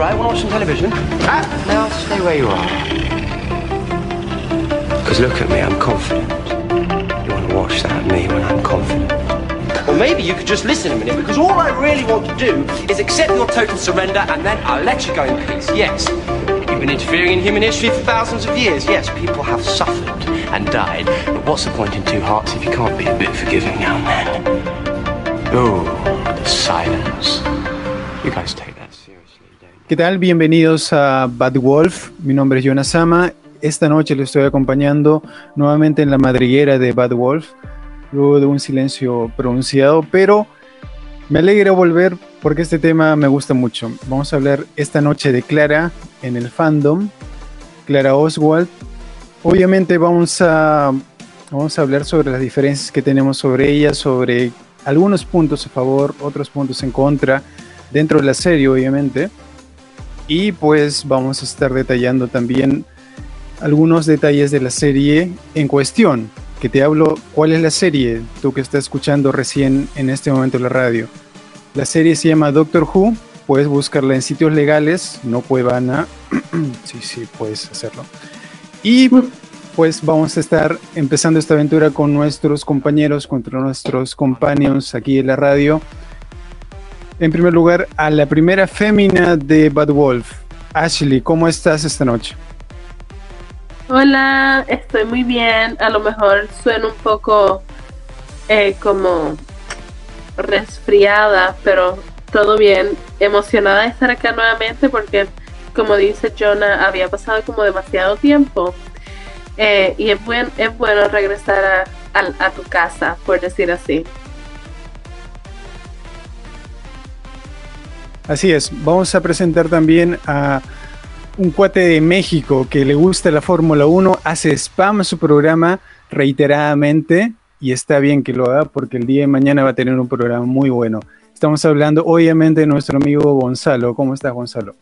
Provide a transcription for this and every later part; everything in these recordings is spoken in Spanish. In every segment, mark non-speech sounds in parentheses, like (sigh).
right, want to watch some television? Ah, now stay where you are. Because look at me, I'm confident. You want to watch that, me, when I'm confident. Or maybe you could just listen a minute, because all I really want to do is accept your total surrender, and then I'll let you go in peace. Yes, you've been interfering in human history for thousands of years. Yes, people have suffered and died. But what's the point in two hearts if you can't be a bit forgiving now and then? Oh, the silence. You guys take ¿Qué tal? Bienvenidos a Bad Wolf. Mi nombre es Jonas Sama. Esta noche les estoy acompañando nuevamente en la madriguera de Bad Wolf, luego de un silencio pronunciado, pero me alegra volver porque este tema me gusta mucho. Vamos a hablar esta noche de Clara en el fandom, Clara Oswald. Obviamente vamos a, vamos a hablar sobre las diferencias que tenemos sobre ella, sobre algunos puntos a favor, otros puntos en contra, dentro de la serie obviamente. Y pues vamos a estar detallando también algunos detalles de la serie en cuestión. Que te hablo, ¿cuál es la serie? Tú que estás escuchando recién en este momento la radio. La serie se llama Doctor Who. Puedes buscarla en sitios legales, no Cuevana. (clears throat) sí, sí, puedes hacerlo. Y pues vamos a estar empezando esta aventura con nuestros compañeros, contra nuestros companions aquí en la radio. En primer lugar, a la primera fémina de Bad Wolf. Ashley, ¿cómo estás esta noche? Hola, estoy muy bien. A lo mejor suena un poco eh, como resfriada, pero todo bien. Emocionada de estar acá nuevamente porque, como dice Jonah, había pasado como demasiado tiempo. Eh, y es, buen, es bueno regresar a, a- a tu casa, por decir así. Así es, vamos a presentar también a un cuate de México que le gusta la Fórmula 1, hace spam su programa reiteradamente y está bien que lo haga porque el día de mañana va a tener un programa muy bueno. Estamos hablando obviamente de nuestro amigo Gonzalo. ¿Cómo estás, Gonzalo?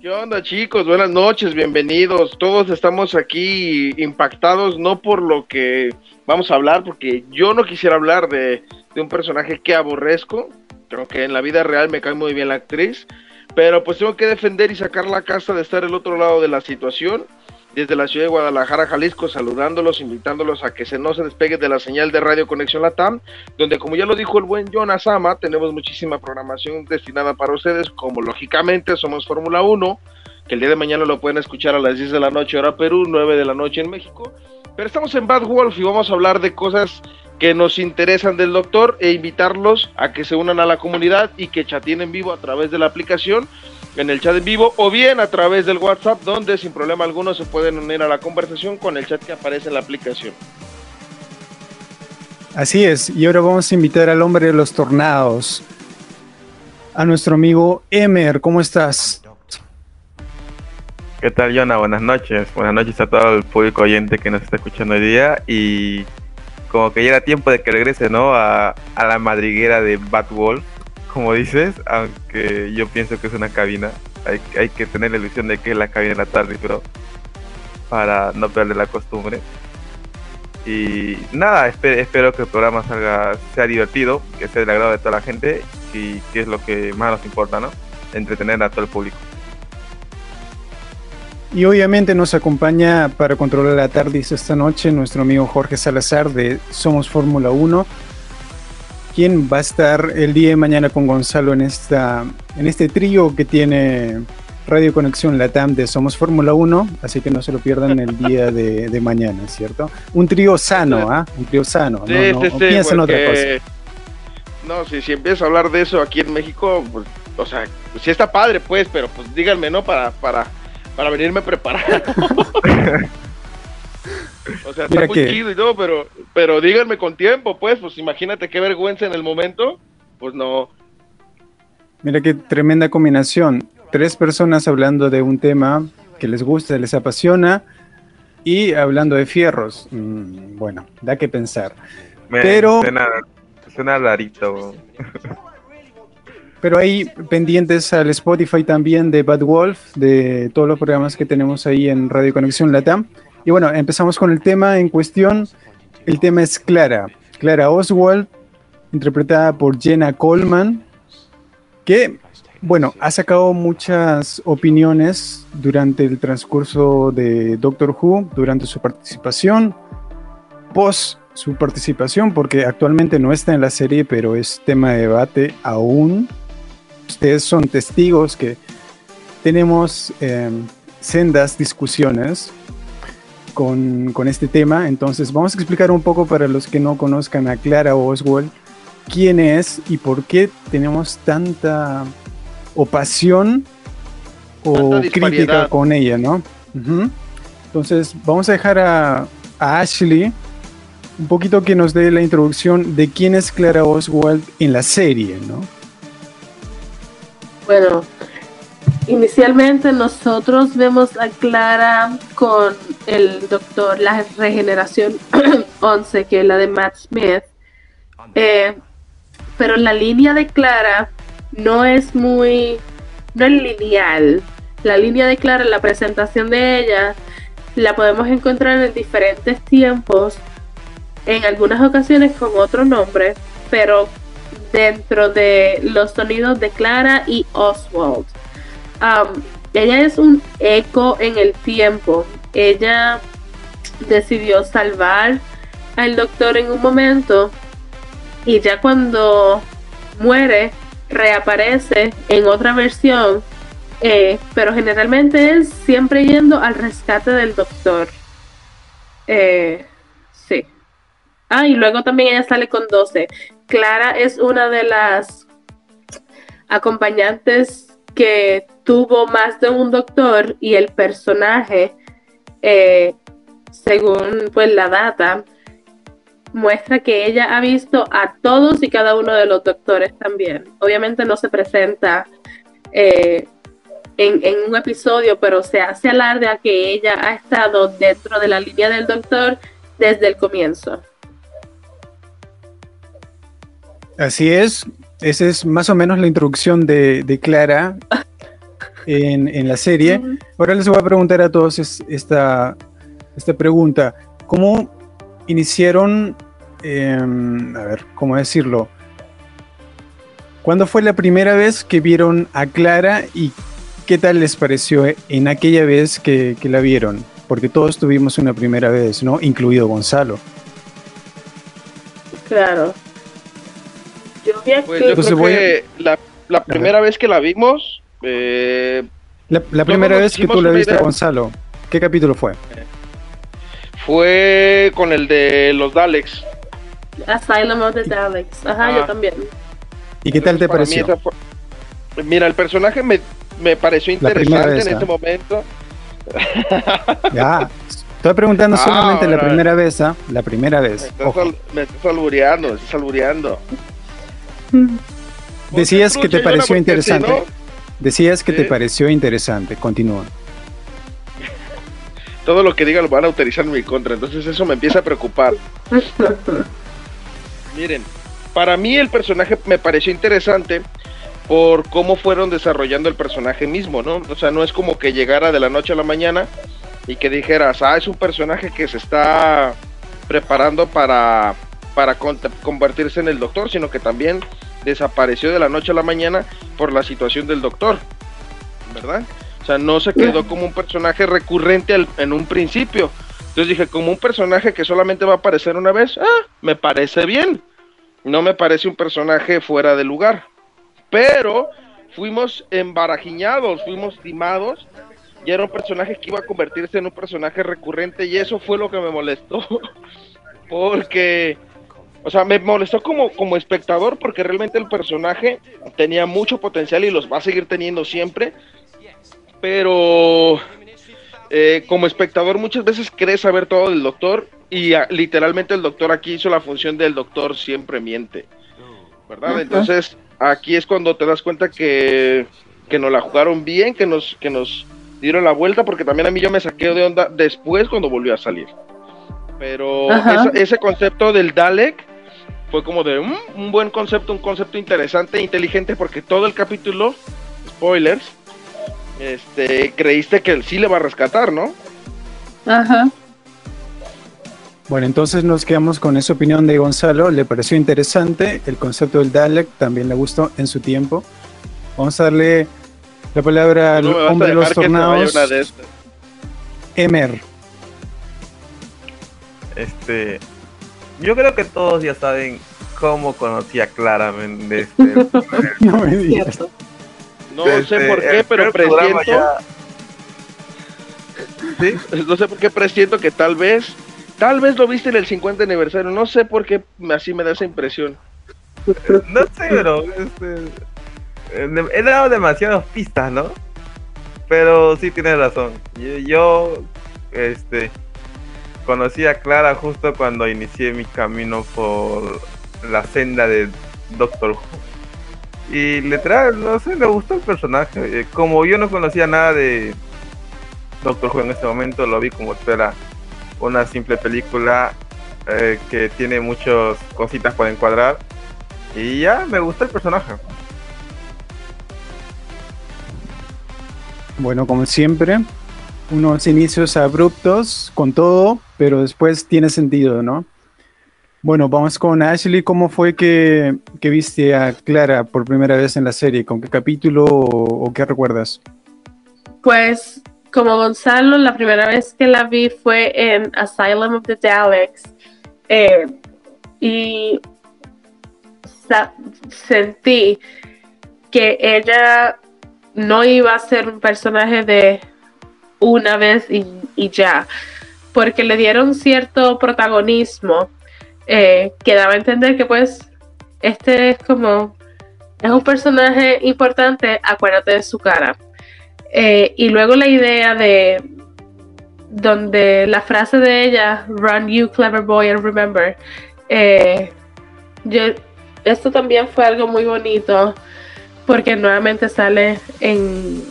¿Qué onda chicos? Buenas noches, bienvenidos. Todos estamos aquí impactados, no por lo que vamos a hablar, porque yo no quisiera hablar de, de un personaje que aborrezco. Creo que en la vida real me cae muy bien la actriz, pero pues tengo que defender y sacar la casa de estar el otro lado de la situación. Desde la ciudad de Guadalajara, Jalisco, saludándolos, invitándolos a que se no se despeguen de la señal de Radio Conexión Latam, donde como ya lo dijo el buen Jonas Ama, tenemos muchísima programación destinada para ustedes, como lógicamente somos Fórmula 1, que el día de mañana lo pueden escuchar a las 10 de la noche hora Perú, 9 de la noche en México. Pero estamos en Bad Wolf y vamos a hablar de cosas que nos interesan del doctor e invitarlos a que se unan a la comunidad y que chateen en vivo a través de la aplicación, en el chat en vivo o bien a través del WhatsApp, donde sin problema alguno se pueden unir a la conversación con el chat que aparece en la aplicación. Así es, y ahora vamos a invitar al hombre de los tornados, a nuestro amigo Emer. ¿Cómo estás? ¿Qué tal, Jonah? Buenas noches. Buenas noches a todo el público oyente que nos está escuchando hoy día. Y como que ya era tiempo de que regrese, ¿no? A, la madriguera de Bad Wolf, como dices, aunque yo pienso que es una cabina. Hay, hay que tener la ilusión de que es la cabina de la tarde, pero para no perder la costumbre. Y nada, espero, espero que el programa salga, sea divertido, que sea del agrado de toda la gente y que es lo que más nos importa, ¿no? Entretener a todo el público. Y obviamente nos acompaña para controlar la tarde esta noche nuestro amigo Jorge Salazar de Somos Fórmula 1, quien va a estar el día de mañana con Gonzalo en, esta, en este trío que tiene Radio Conexión Latam de Somos Fórmula 1, así que no se lo pierdan el día de, de mañana, ¿cierto? Un trío sano, ¿ah? Un trío sano, Sí, no, no, sí, no sí, piensen otra cosa. No, si, si empiezo a hablar de eso aquí en México, pues, o sea, sí está padre, pues, pero pues díganme, ¿no? Para, para, para venirme preparado. (laughs) o sea, está Mira muy que- chido y todo, pero, pero díganme con tiempo, pues, pues imagínate qué vergüenza en el momento, pues no. Mira qué tremenda combinación. Tres personas hablando de un tema que les gusta, les apasiona y hablando de fierros. Mm, bueno, da que pensar. Me Pero- Suena, suena rarito. Pero hay pendientes al Spotify también de Bad Wolf, de todos los programas que tenemos ahí en Radio Conexión Latam. Y bueno, empezamos con el tema en cuestión. El tema es Clara. Clara Oswald, interpretada por Jenna Coleman, que bueno, ha sacado muchas opiniones durante el transcurso de Doctor Who, durante su participación, post su participación, porque actualmente no está en la serie, pero es tema de debate aún. Ustedes son testigos que tenemos em, sendas discusiones con, con, este tema, entonces vamos a explicar un poco para los que no conozcan a Clara Oswald quién es y por qué tenemos tanta o pasión o crítica con ella, ¿no? Entonces, vamos a dejar a, Ashley un poquito que nos dé la introducción de quién es Clara Oswald en la serie, ¿no? Bueno, inicialmente nosotros vemos a Clara con el doctor, la regeneración (clears throat) 11, que es la de Matt Smith. Eh, pero la línea de Clara no es muy, no es lineal. La línea de Clara, la presentación de ella, la podemos encontrar en diferentes tiempos, en algunas ocasiones con otro nombre, pero dentro de los sonidos de Clara y Oswald. Ella es un eco en el tiempo. Ella decidió salvar al doctor en un momento y ya cuando muere reaparece en otra versión, eh, pero generalmente es siempre yendo al rescate del doctor. Eh, sí. Ah, y luego también ella sale con 12. Clara es una de las acompañantes que tuvo más de un doctor y el personaje, eh, según pues la data, muestra que ella ha visto a todos y cada uno de los doctores también. Obviamente no se presenta eh, en, un episodio, pero se hace alarde a que ella ha estado dentro de la línea del doctor desde el comienzo. Así es, esa es más o menos la introducción de, Clara en, la serie. Ahora les voy a preguntar a todos esta, esta pregunta. ¿Cómo iniciaron, em, a ver, ¿cómo decirlo? ¿Cuándo fue la primera vez que vieron a Clara y qué tal les pareció en aquella vez que, la vieron? Porque todos tuvimos una primera vez, ¿no? Incluido Gonzalo. Claro. Yo, pues yo creo que la, primera vez que la vimos... Eh, la, primera vez que tú la viste a Gonzalo, ¿qué capítulo fue? Eh, fue con el de los Daleks. Asylum of the Daleks. Ajá, yo también. ¿Y qué tal te pareció? Mira, el personaje me, me pareció interesante en ese momento. (laughs) ya, estoy preguntando (laughs) solamente la primera vez, ¿ah? La primera vez. Me estás, albureando, me estás albureando. Decías que te pareció interesante. Decías que te pareció interesante. Continúa (laughs) todo lo que diga lo van a utilizar en mi contra. Entonces eso me empieza a preocupar. (laughs) Miren, para mí el personaje me pareció interesante por cómo fueron desarrollando el personaje mismo, ¿no? O sea, no es como que llegara de la noche a la mañana y que dijeras, ah, es un personaje que se está preparando para, para convertirse en el doctor, sino que también desapareció de la noche a la mañana por la situación del doctor, ¿verdad? O sea, no se quedó como un personaje recurrente en un principio. Entonces dije, como un personaje que solamente va a aparecer una vez, ah, me parece bien. No me parece un personaje fuera de lugar. Pero fuimos embarajiñados, fuimos timados. Y era un personaje que iba a convertirse en un personaje recurrente. Y eso fue lo que me molestó. (laughs) porque, o sea, me molestó como, como espectador porque realmente el personaje tenía mucho potencial y los va a seguir teniendo siempre pero eh, como espectador muchas veces crees saber todo del doctor y ah, literalmente el doctor aquí hizo la función del doctor siempre miente, ¿verdad? Entonces aquí es cuando te das cuenta que, que nos la jugaron bien, que nos, que nos dieron la vuelta, porque también a mí yo me saqué de onda después cuando volvió a salir. Pero ese concepto del Dalek fue como de mm, un buen concepto, un concepto interesante e inteligente, porque todo el capítulo, spoilers, este, creíste que él sí le va a rescatar, ¿no? Ajá. Bueno, entonces nos quedamos con esa opinión de Gonzalo. Le pareció interesante el concepto del Dalek, también le gustó en su tiempo. Vamos a darle la palabra al No hombre de los tornados, de. Emer. Este, yo creo que todos ya saben cómo conocía claramente este, (laughs) No me digas. No sé este, por qué, pero presiento, ya- Sí, (laughs) no sé por qué presiento que tal vez, tal vez lo viste en el 50 aniversario, no sé por qué así me da esa impresión. no sé, pero este, he dado demasiadas pistas, ¿no? Pero sí tienes razón. Yo, yo, este, conocí a Clara justo cuando inicié mi camino por la senda de Doctor Who. Y literal, no sé, me gustó el personaje. Eh, Como yo no conocía nada de Doctor Who en ese momento, lo vi como fuera una simple película eh, que tiene muchas cositas por encuadrar. Y ya me gustó el personaje. Bueno, como siempre, unos inicios abruptos con todo, pero después tiene sentido, ¿no? Bueno, vamos con Ashley. ¿Cómo fue que, que viste a Clara por primera vez en la serie? ¿Con qué capítulo o, qué recuerdas? Pues como Gonzalo, la primera vez que la vi fue en Asylum of the Daleks eh, y sentí que ella no iba a ser un personaje de una vez y ya, porque le dieron cierto protagonismo eh, que daba a entender que pues este es como es un personaje importante, acuérdate de su cara. Eh, y luego la idea de donde la frase de ella, Run you clever boy and remember, eh, yo- esto también fue algo muy bonito porque nuevamente sale en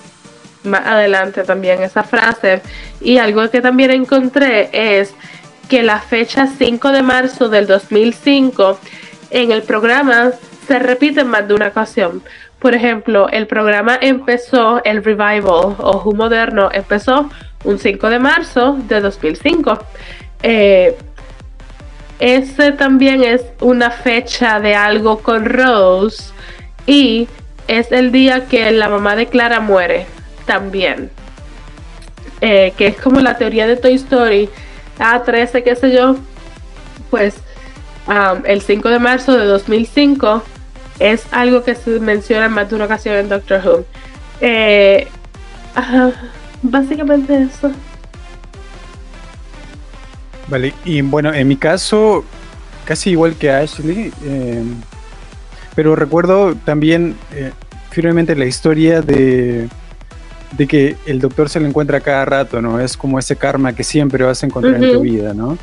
más adelante también esa frase y algo que también encontré es que la fecha 5 de marzo del 2005 en el programa se repite en más de una ocasión. Por ejemplo, el programa empezó, el revival o Who Moderno empezó un 5 de marzo de 2005. Eh, ese también es una fecha de algo con Rose y es el día que la mamá de Clara muere también. Eh, que es como la teoría de Toy Story A13, qué sé yo. Pues el 5 de marzo de 2005 es algo que se menciona en más de una ocasión en Doctor Who. Eh, básicamente eso. Vale, y bueno, en mi caso, casi igual que Ashley, eh, pero recuerdo también eh, firmemente la historia de, de que el doctor se lo encuentra cada rato, ¿no? Es como ese karma que siempre vas a encontrar en tu vida, ¿no?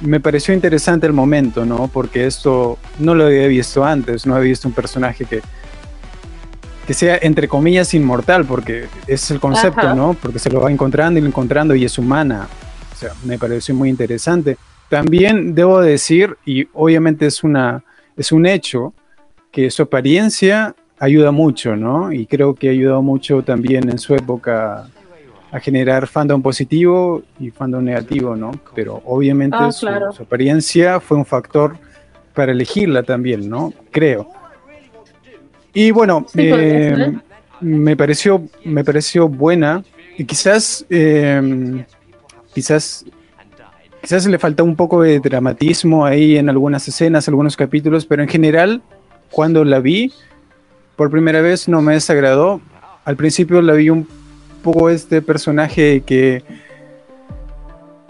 Me pareció interesante el momento, ¿no? Porque esto no lo había visto antes, no había visto un personaje que, que sea, entre comillas, inmortal, porque es el concepto, Ajá. ¿no? Porque se lo va encontrando y encontrando y es humana. O sea, me pareció muy interesante. También debo decir, y obviamente es, una, es un hecho, que su apariencia ayuda mucho, ¿no? Y creo que ayudó mucho también en su época a generar fandom positivo y fandom negativo, ¿no? Pero obviamente Ah, su, claro. su apariencia fue un factor para elegirla también, ¿no? Creo. Y bueno, Sí, eh, me pareció, me pareció buena y quizás, eh, quizás, quizás le falta un poco de dramatismo ahí en algunas escenas, algunos capítulos, pero en general, cuando la vi por primera vez no me desagradó. Al principio la vi un poco este personaje que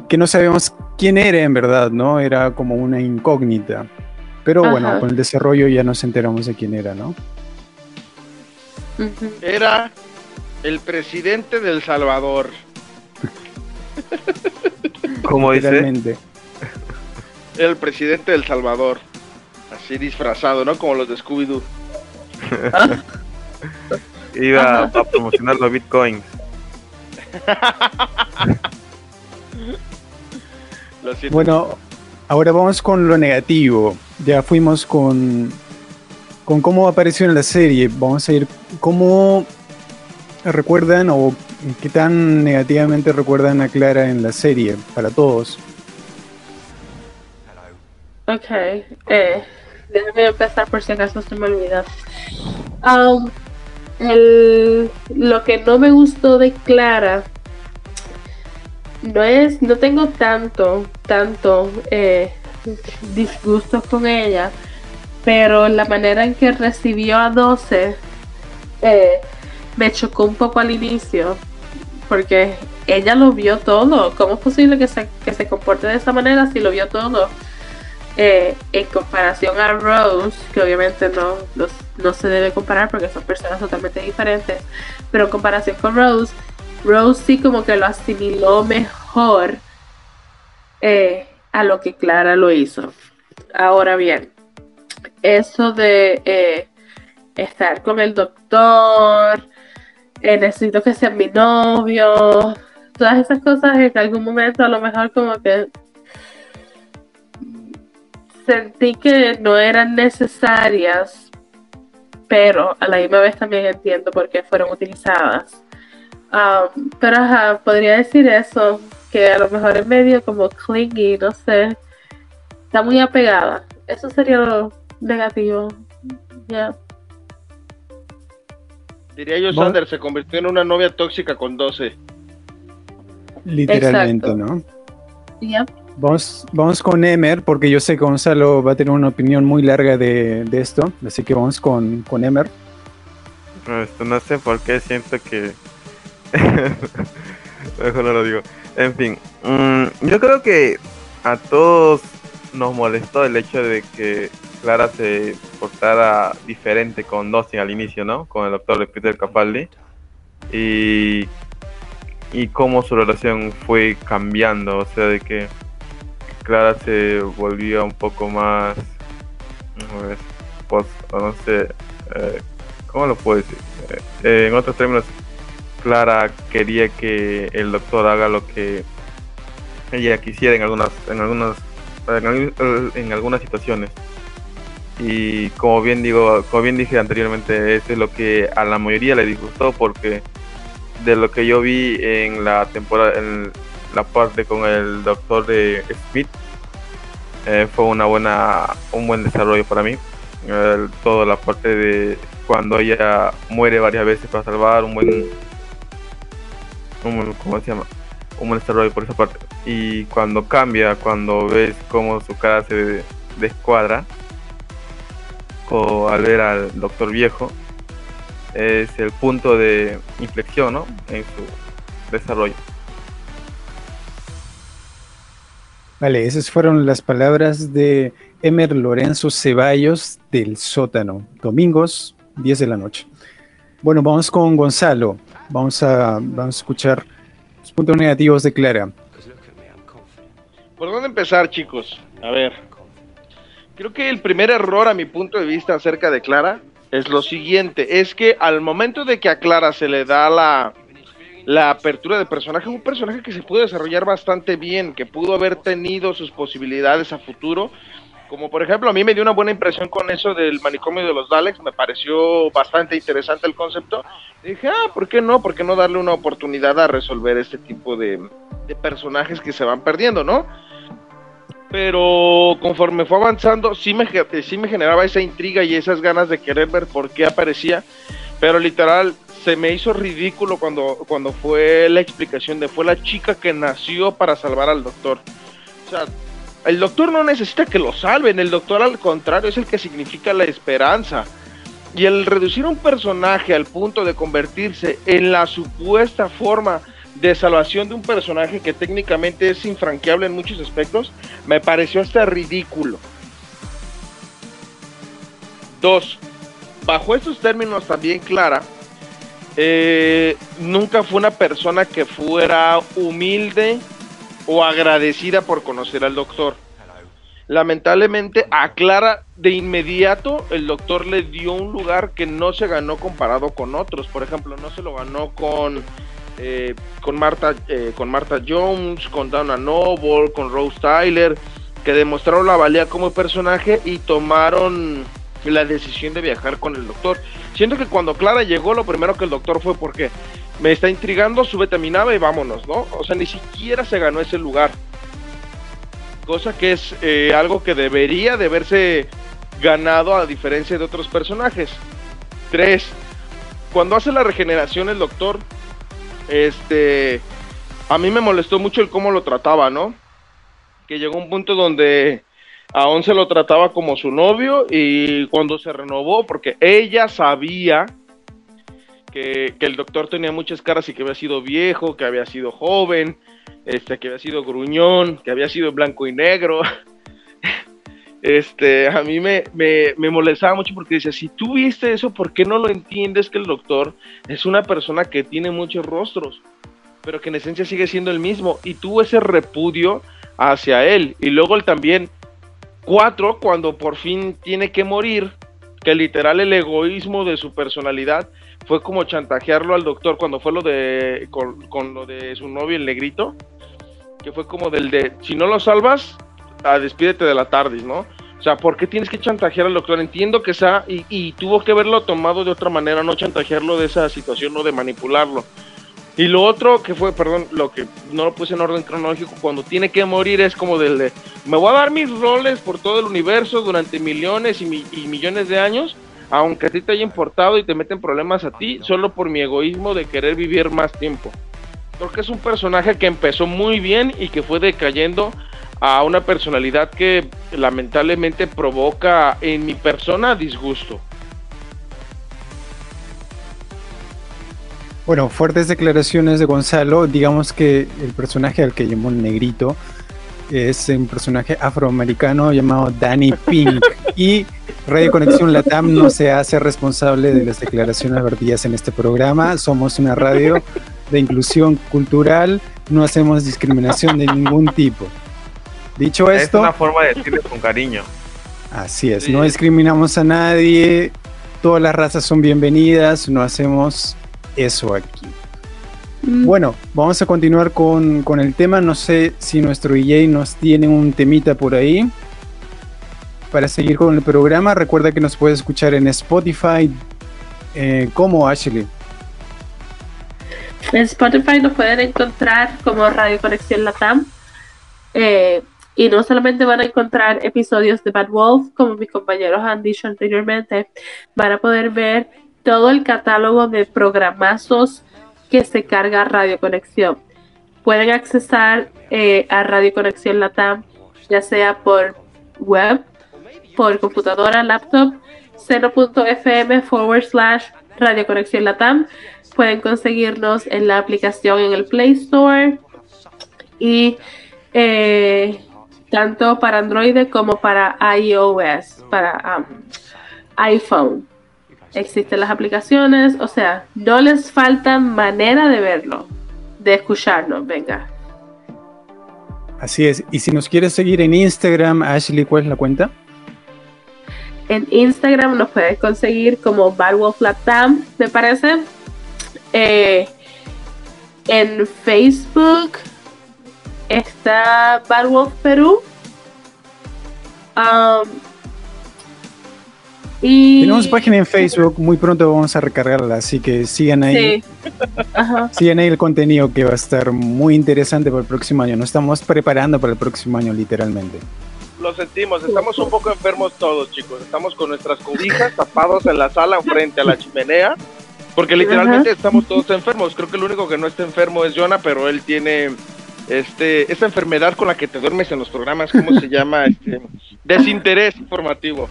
que no sabíamos quién era en verdad, ¿no? Era como una incógnita. Pero bueno, con el desarrollo ya nos enteramos de quién era, ¿no? Era el presidente del Salvador. (laughs) Como dice, el presidente del Salvador. Así disfrazado, ¿no? Como los de Scooby-Doo. (laughs) iba a promocionar los bitcoins. (laughs) Lo siento. Bueno, ahora vamos con lo negativo. Ya fuimos con, con cómo apareció en la serie. Vamos a ir cómo recuerdan o qué tan negativamente recuerdan a Clara en la serie para todos. Ok, eh, déjame empezar por si acaso se me olvida. Um, el, lo que no me gustó de Clara no es, no tengo tanto, tanto eh, disgustos con ella, pero la manera en que recibió a 12 eh, me chocó un poco al inicio, porque ella lo vio todo. ¿Cómo es posible que se, que se comporte de esa manera si lo vio todo? Eh, en comparación a Rose, que obviamente no, no, se debe comparar porque son personas totalmente diferentes, pero en comparación con Rose, Rose sí como que lo asimiló mejor eh, a lo que Clara lo hizo. Ahora bien, eso de eh, estar con el doctor, necesito que sea mi novio, todas esas cosas en algún momento a lo mejor como que sentí que no eran necesarias, pero a la misma vez también entiendo por qué fueron utilizadas. Um, pero ajá, podría decir eso, que a lo mejor es medio como clingy, no sé, está muy apegada. Eso sería lo negativo. Diría yo, Sander, se convirtió en una novia tóxica con 12. Literalmente, ¿no? Vamos, vamos con Emer, porque yo sé que Gonzalo va a tener una opinión muy larga de, esto, así que vamos con, con Emer. Esto no sé por qué siento que... (laughs) Mejor no lo digo. En fin, mm, yo creo que a todos nos molestó el hecho de que Clara se portara diferente con Dustin al inicio, ¿no? Con el doctor Peter Capaldi. Y y cómo su relación fue cambiando, o sea, de que Clara se volvía un poco más, no sé, eh, ¿cómo lo puedo decir? Eh, en otros términos, Clara quería que el doctor haga lo que ella quisiera en algunas, en algunas, en algunas situaciones. Y como bien digo, como bien dije anteriormente, eso es lo que a la mayoría le disgustó porque de lo que yo vi en la temporada, en la parte con el doctor de Smith, eh, fue una buena, un buen desarrollo para mí. toda la parte de cuando ella muere varias veces para salvar, un buen, un, ¿cómo se llama? Un buen desarrollo por esa parte. Y cuando cambia, cuando ves cómo su cara se descuadra, o al ver al doctor viejo, es el punto de inflexión ¿no? en su desarrollo. Vale, esas fueron las palabras de Emer Lorenzo Ceballos del sótano, domingos 10 de la noche. Bueno, vamos con Gonzalo. Vamos a, vamos a escuchar los puntos negativos de Clara. ¿Por dónde empezar, chicos? A ver. Creo que el primer error, a mi punto de vista, acerca de Clara, es lo siguiente, es que al momento de que a Clara se le da la, la apertura de personaje, un personaje que se pudo desarrollar bastante bien, que pudo haber tenido sus posibilidades a futuro, como por ejemplo a mí me dio una buena impresión con eso del manicomio de los Daleks, me pareció bastante interesante el concepto, dije, ah, ¿por qué no? ¿Por qué no darle una oportunidad a resolver este tipo de, de personajes que se van perdiendo, ¿no? pero conforme fue avanzando, sí me, sí me generaba esa intriga y esas ganas de querer ver por qué aparecía, pero literal se me hizo ridículo cuando, cuando fue la explicación de fue la chica que nació para salvar al doctor. O sea, el doctor no necesita que lo salven, el doctor al contrario es el que significa la esperanza. Y el reducir un personaje al punto de convertirse en la supuesta forma de salvación de un personaje que técnicamente es infranqueable en muchos aspectos, me pareció hasta ridículo. Dos, bajo estos términos también Clara, eh, nunca fue una persona que fuera humilde o agradecida por conocer al doctor. Lamentablemente a Clara de inmediato el doctor le dio un lugar que no se ganó comparado con otros. Por ejemplo, no se lo ganó con eh, con, Marta, eh, con Jones, con Dana Noble, con Rose Tyler, que demostraron la valía como personaje y tomaron la decisión de viajar con el doctor. Siento que cuando Clara llegó, lo primero que el doctor fue porque me está intrigando, súbete a mi nave y vámonos, ¿no? O sea, ni siquiera se ganó ese lugar. Cosa que es eh, algo que debería de haberse ganado a diferencia de otros personajes. Tres, cuando hace la regeneración el doctor, este, a mí me molestó mucho el cómo lo trataba, ¿no? Que llegó un punto donde aún se lo trataba como su novio y cuando se renovó, porque ella sabía que, que, el doctor tenía muchas caras y que había sido viejo, que había sido joven, este, que había sido gruñón, que había sido blanco y negro. (laughs) Este, a mí me, me, me, molestaba mucho porque decía, si tú viste eso, ¿por qué no lo entiendes que el doctor es una persona que tiene muchos rostros, pero que en esencia sigue siendo el mismo? Y tuvo ese repudio hacia él. Y luego él también, cuatro, cuando por fin tiene que morir, que literal el egoísmo de su personalidad fue como chantajearlo al doctor cuando fue lo de, con, con lo de su novio, el negrito, que fue como del de, si no lo salvas, a despídete de la tarde, ¿no? O sea, ¿por qué tienes que chantajear al doctor? Entiendo que sea, y, y, tuvo que haberlo tomado de otra manera, no chantajearlo de esa situación, no de manipularlo. Y lo otro que fue, perdón, lo que no lo puse en orden cronológico, cuando tiene que morir es como del de, me voy a dar mis roles por todo el universo durante millones y, mi, y millones de años, aunque a ti te haya importado y te meten problemas a ti, solo por mi egoísmo de querer vivir más tiempo. Creo que es un personaje que empezó muy bien y que fue decayendo a una personalidad que lamentablemente provoca en mi persona disgusto. Bueno, fuertes declaraciones de Gonzalo. Digamos que el personaje al que llamó el negrito es un personaje afroamericano llamado Danny Pink. (laughs) y Radio Conexión Latam no se hace responsable de las declaraciones vertidas en este programa. Somos una radio de inclusión cultural, no hacemos discriminación de ningún tipo. Dicho esto. Es una forma de decirle con cariño. Así es, sí. no discriminamos a nadie, todas las razas son bienvenidas, no hacemos eso aquí. Mm. Bueno, vamos a continuar con, con, el tema. No sé si nuestro DJ nos tiene un temita por ahí. Para seguir con el programa, recuerda que nos puedes escuchar en Spotify. Eh, ¿Cómo, Ashley? En Spotify nos pueden encontrar como Radio Conexión Latam. Eh, y no solamente van a encontrar episodios de Bad Wolf, como mis compañeros han dicho anteriormente, van a poder ver todo el catálogo de programazos que se carga Radio Conexión. Pueden accesar eh, a Radio Conexión Latam, ya sea por web, por computadora, laptop, 0.fm forward slash Radio Conexión Latam. Pueden conseguirnos en la aplicación en el Play Store y eh, tanto para Android como para iOS, para um, iPhone. Existen las aplicaciones, o sea, no les falta manera de verlo, de escucharnos, venga. Así es, y si nos quieres seguir en Instagram, Ashley, ¿cuál es la cuenta? En Instagram nos puedes conseguir como Badwolf Latam, me parece. Eh, en Facebook está Bad Wolf Perú. Um, y... Tenemos página en Facebook, muy pronto vamos a recargarla, así que sigan ahí. Sí. Ajá. Sigan ahí el contenido que va a estar muy interesante para el próximo año. Nos estamos preparando para el próximo año, literalmente. Lo sentimos, estamos un poco enfermos todos, chicos. Estamos con nuestras cobijas tapados en la sala frente a la chimenea. Porque literalmente Ajá. estamos todos enfermos. Creo que el único que no está enfermo es Jonah, pero él tiene este, esta enfermedad con la que te duermes en los programas, ¿cómo se llama? Este, desinterés informativo.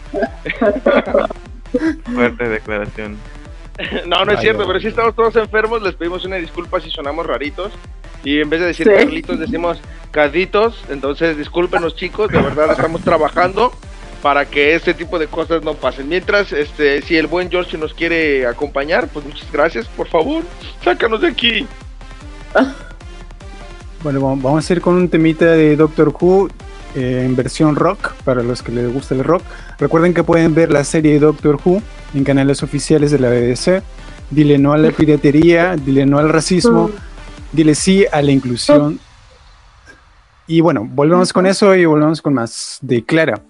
Fuerte declaración. No, no es cierto, pero si estamos todos enfermos, les pedimos una disculpa si sonamos raritos. Y en vez de decir sí. Carlitos, decimos Carlitos. Entonces, discúlpenos, chicos, de verdad estamos trabajando para que este tipo de cosas no pasen. Mientras, este, si el buen George nos quiere acompañar, pues muchas gracias, por favor, sácanos de aquí. (laughs) Bueno, vamos a ir con un temita de Doctor Who eh, en versión rock, para los que les gusta el rock. Recuerden que pueden ver la serie Doctor Who en canales oficiales de la BBC. Dile no a la piratería, dile no al racismo, dile sí a la inclusión. Y bueno, volvemos con eso y volvemos con más de Clara.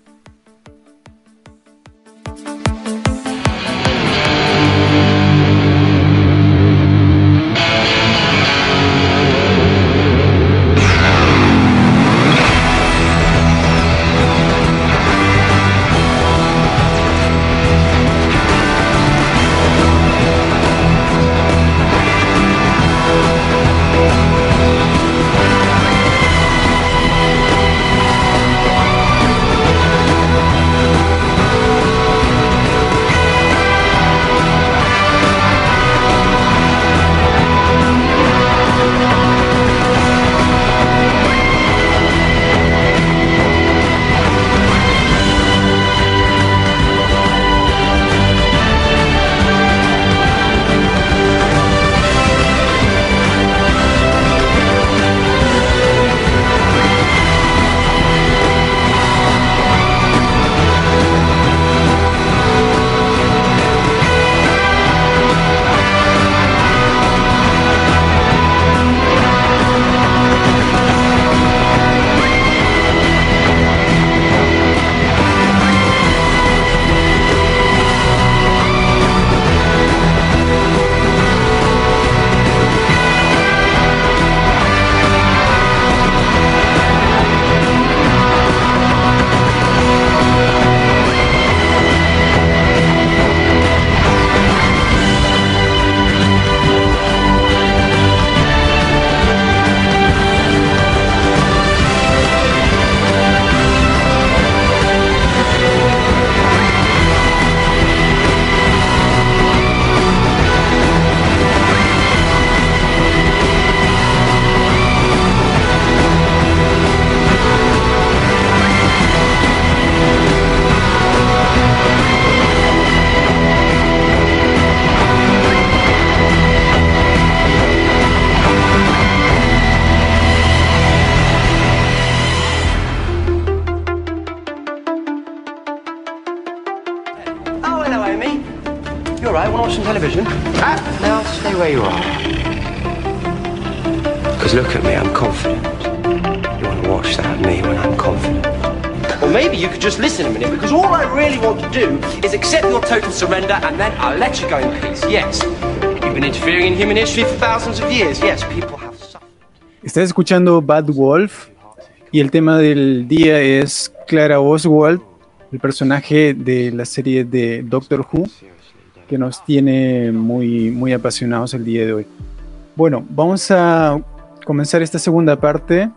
Estás escuchando Bad Wolf y el tema del día es Clara Oswald, el personaje de la serie de Doctor Who, que nos tiene muy, muy apasionados el día de hoy. Bueno, vamos a comenzar esta segunda parte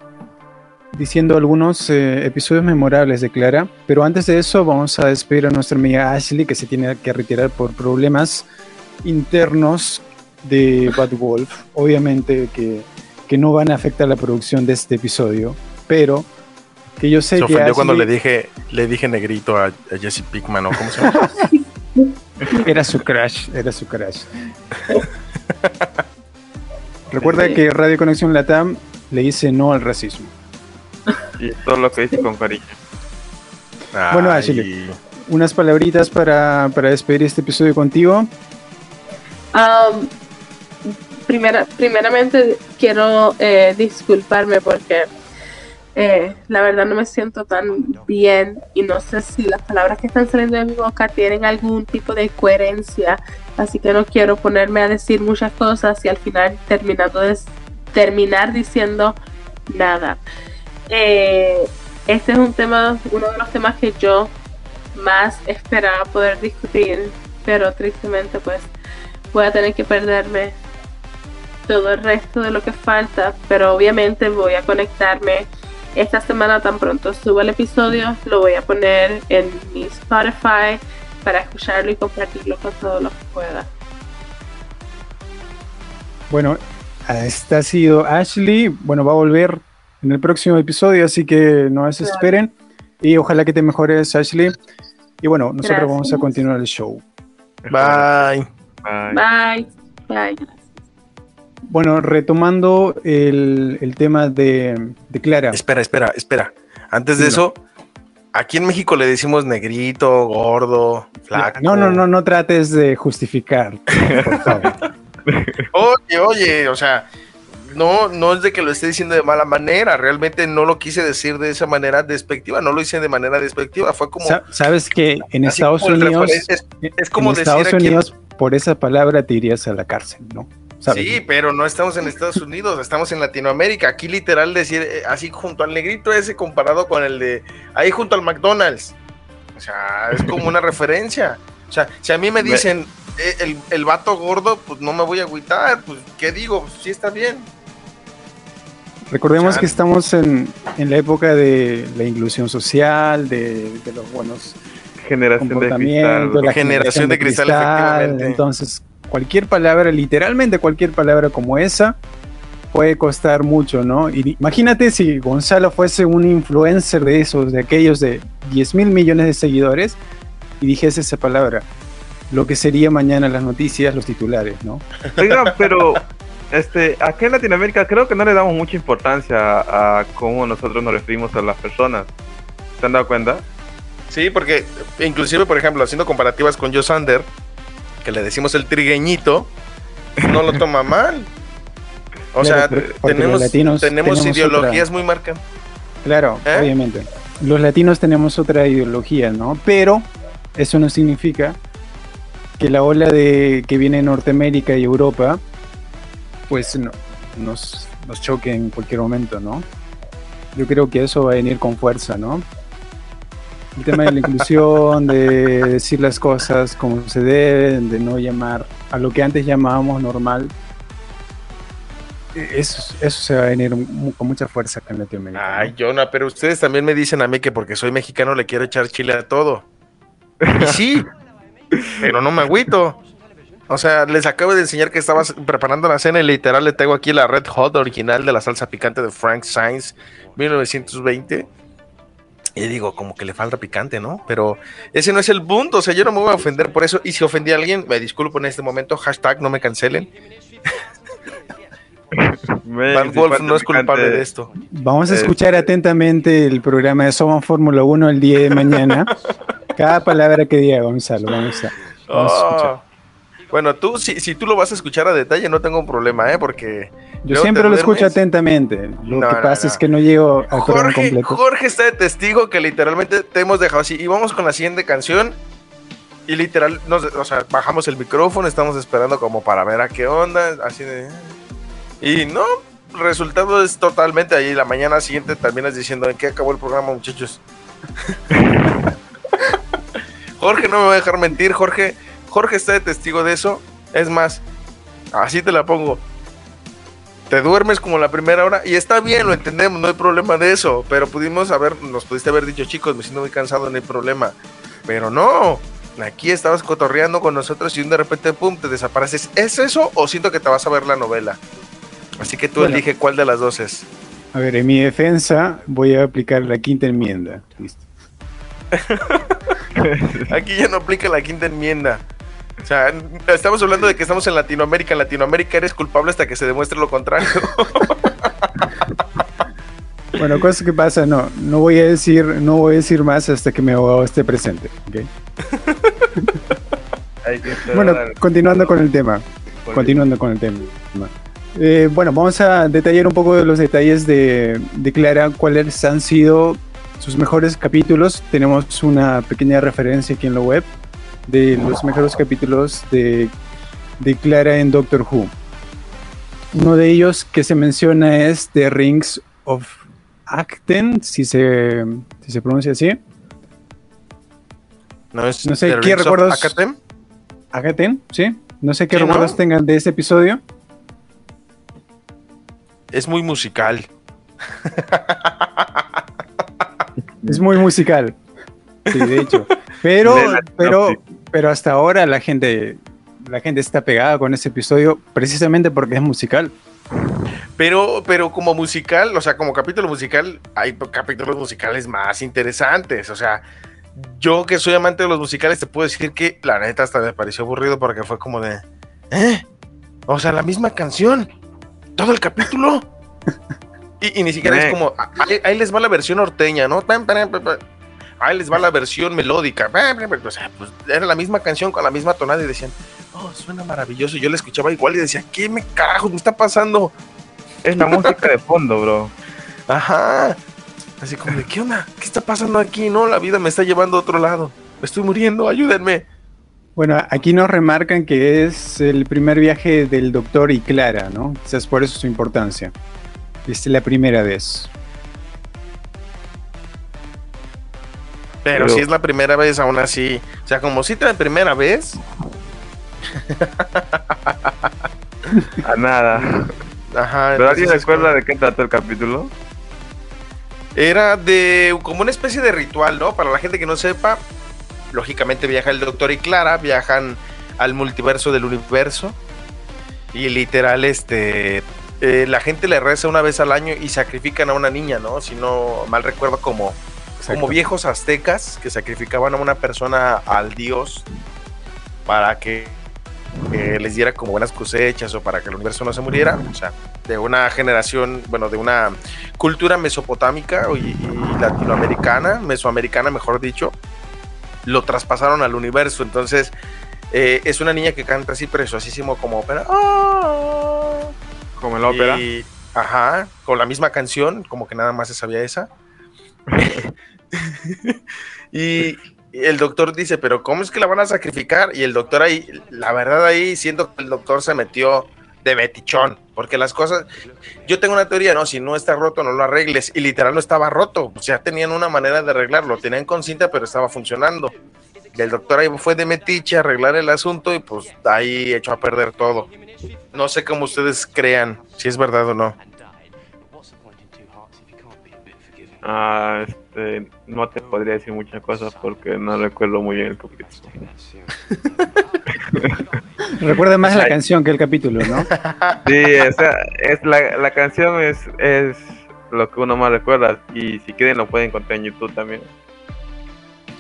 diciendo algunos eh, episodios memorables de Clara, pero antes de eso vamos a despedir a nuestra amiga Ashley que se tiene que retirar por problemas internos de Bad Wolf, obviamente que, que no van a afectar la producción de este episodio, pero que yo sé Se que ofendió cuando Ashley- le dije, le dije negrito a, a Jesse Pickman, ¿o cómo se llama? (laughs) Era su crash, era su crash. (laughs) Recuerda que Radio Conexión Latam le dice no al racismo. Y todo lo que dice con cariño. Bueno, Ay, Ashley. Unas palabritas para, para despedir este episodio contigo. Um, primera, primeramente quiero eh, disculparme porque eh, la verdad no me siento tan bien y no sé si las palabras que están saliendo de mi boca tienen algún tipo de coherencia, así que no quiero ponerme a decir muchas cosas y al final terminando de, terminar diciendo nada. Eh, este es un tema, uno de los temas que yo más esperaba poder discutir, pero tristemente pues voy a tener que perderme todo el resto de lo que falta, pero obviamente voy a conectarme esta semana tan pronto suba el episodio, lo voy a poner en mi Spotify para escucharlo y compartirlo con todos los que pueda. Bueno, esta ha sido Ashley. Bueno, va a volver en el próximo episodio, así que no desesperen. Y ojalá que te mejores, Ashley. Y bueno, nosotros Gracias. vamos a continuar el show. Bye. Bye. Bye. Bye. Bueno, retomando el, el tema de, de Clara. Espera, espera, espera. Antes de eso, aquí en México le decimos negrito, gordo, flaco. No, no, no, no trates de justificar, por favor. (laughs) Oye, oye, o sea, no, no es de que lo esté diciendo de mala manera. Realmente no lo quise decir de esa manera despectiva. No lo hice de manera despectiva. Fue como. Sa- Sabes que en Estados Unidos, es- es como en decir Estados aquí Unidos, por esa palabra te irías a la cárcel, ¿no? ¿Sabes? Sí, pero no estamos en Estados Unidos, estamos en Latinoamérica. Aquí literal decir eh, así junto al negrito ese comparado con el de ahí junto al McDonald's. O sea, es como una (laughs) referencia. O sea, si a mí me Me- dicen eh, el, el vato gordo, pues no me voy a agüitar. Pues, ¿qué digo? Pues, sí está bien. Recordemos que estamos en, en la época de la inclusión social, de, de los buenos Generación de cristal. la Generación de cristal, efectivamente. Entonces, cualquier palabra, literalmente cualquier palabra como esa, puede costar mucho, ¿no? Y imagínate si Gonzalo fuese un influencer de esos, de aquellos de 10 mil millones de seguidores, y dijese esa palabra. Lo que sería mañana las noticias, los titulares, ¿no? (laughs) Oigan, pero este, aquí en Latinoamérica creo que no le damos mucha importancia a, a cómo nosotros nos referimos a las personas. ¿Se han dado cuenta? Sí, porque inclusive, por ejemplo, haciendo comparativas con Joe Sander, que le decimos el trigueñito, no lo toma mal. O Claro, sea, latinos tenemos, tenemos ideologías muy marcadas. Claro, ¿Eh? obviamente. Los latinos tenemos otra ideología, ¿no? Pero eso no significa que la ola de que viene de Norteamérica y Europa, pues no, nos, nos choque en cualquier momento, ¿no? Yo creo que eso va a venir con fuerza, ¿no? El tema de la inclusión, de decir las cosas como se deben, de no llamar a lo que antes llamábamos normal, eso, eso se va a venir con mucha fuerza acá en Latinoamérica. ¿no? Ay, Jonah, pero ustedes también me dicen a mí que porque soy mexicano le quiero echar chile a todo. Y sí, pero no me agüito. O sea, les acabo de enseñar que estabas preparando la cena y literal le tengo aquí la Red Hot original de la salsa picante de Frank Sainz 1920. Y digo, como que le falta picante, ¿no? Pero ese no es el punto, o sea, yo no me voy a ofender por eso. Y si ofendí a alguien, me disculpo en este momento, hashtag no me cancelen. (laughs) Van Wolf no es culpable de esto. Vamos a Eh, escuchar atentamente el programa de Somos Fórmula 1 el día de mañana. (laughs) Cada palabra que diga Gonzalo, vamos a. Vamos a Oh. escuchar. Bueno, tú, si, si tú lo vas a escuchar a detalle, no tengo un problema, ¿eh? Porque. Yo siempre lo escucho atentamente. Lo No, que no, pasa no. es que no llego programa Jorge, completo. Jorge está de testigo que literalmente te hemos dejado así. Y vamos con la siguiente canción. Y literal, nos, o sea, bajamos el micrófono, estamos esperando como para ver a qué onda. Así de. Y no, el resultado es totalmente ahí. La mañana siguiente también es diciendo en qué acabó el programa, muchachos. (laughs) Jorge no me va a dejar mentir, Jorge. Jorge está de testigo de eso. Es más, así te la pongo. Te duermes como la primera hora y está bien, lo entendemos, no hay problema de eso. Pero pudimos haber, nos pudiste haber dicho, chicos, me siento muy cansado, no hay problema. Pero no, aquí estabas cotorreando con nosotros y de repente, pum, te desapareces. ¿Es eso o siento que te vas a ver la novela? Así que tú Bueno. elige cuál de las dos es. A ver, en mi defensa voy a aplicar la quinta enmienda. Listo. (laughs) Aquí ya no aplica la quinta enmienda. O sea, estamos hablando de que estamos en Latinoamérica. En Latinoamérica eres culpable hasta que se demuestre lo contrario. (laughs) Bueno, cosa que pasa, no, no voy a decir, no voy a decir más hasta que mi abogado esté presente. ¿ok? Hay que esperar Bueno, continuando con el tema. Continuando con el tema. Eh, bueno, vamos a detallar un poco de los detalles de, de Clara, cuáles han sido sus mejores capítulos. Tenemos una pequeña referencia aquí en la web de los mejores capítulos de, de Clara en Doctor Who. Uno de ellos que se menciona es The Rings of Acten, si se, si se pronuncia así. No, es No sé, The ¿qué Rings recuerdos? Acatem. Acten, ¿sí? No sé qué Sí, ¿no? recuerdos tengan de este episodio. Es muy musical. Es muy musical. Sí, de hecho. Pero, pero. Pero hasta ahora la gente, la gente está pegada con ese episodio precisamente porque es musical. Pero, pero como musical, o sea, como capítulo musical, hay capítulos musicales más interesantes. O sea, yo que soy amante de los musicales, te puedo decir que la neta hasta me pareció aburrido porque fue como de. ¿Eh? O sea, la misma canción. Todo el capítulo. (laughs) Y, y ni siquiera Eh. es como. ah, Ahí, ahí les va la versión norteña, ¿no? Ahí les va la versión melódica. O sea, pues era la misma canción con la misma tonada y decían, oh, suena maravilloso. Y yo la escuchaba igual y decía, ¿qué me carajo me está pasando? Es la música de fondo, bro. Ajá. Así como de, ¿qué onda? ¿Qué está pasando aquí? No, la vida me está llevando a otro lado. Me estoy muriendo, ayúdenme. Bueno, aquí nos remarcan que es el primer viaje del doctor y Clara, ¿no? Quizás por eso su importancia. Es la primera vez. Pero, Pero- si es la primera vez, aún así. O sea, como si la primera vez. A nada. Ajá. ¿Pero alguien recuerda de qué trató el capítulo? Era de como una especie de ritual, ¿no? Para la gente que no sepa, lógicamente viaja el doctor y Clara, viajan al multiverso del universo. Y literal, este. eh, la gente le reza una vez al año y sacrifican a una niña, ¿no? Si no mal recuerdo, como, como viejos aztecas que sacrificaban a una persona al dios para que, que les diera como buenas cosechas o para que el universo no se muriera. O sea, de una generación, bueno, de una cultura mesopotámica y, y latinoamericana, mesoamericana mejor dicho, lo traspasaron al universo. Entonces, eh, es una niña que canta así preciosísimo como ópera. Como en la ópera. Y- ajá, con la misma canción, como que nada más se sabía esa. (laughs) y el doctor dice, pero ¿cómo es que la van a sacrificar? Y el doctor ahí, la verdad ahí, siento que el doctor se metió de betichón, porque las cosas, yo tengo una teoría, no, si no está roto, no lo arregles, y literal no estaba roto, o sea, tenían una manera de arreglarlo, tenían con cinta, pero estaba funcionando. Y el doctor ahí fue de metiche a arreglar el asunto y pues ahí echó a perder todo. No sé cómo ustedes crean, si es verdad o no. Ah, este, no te podría decir muchas cosas porque no recuerdo muy bien el capítulo. (laughs) Recuerda más la canción que el capítulo, ¿no? Sí, o sea, es la, la canción es, es lo que uno más recuerda y si quieren lo pueden encontrar en YouTube también.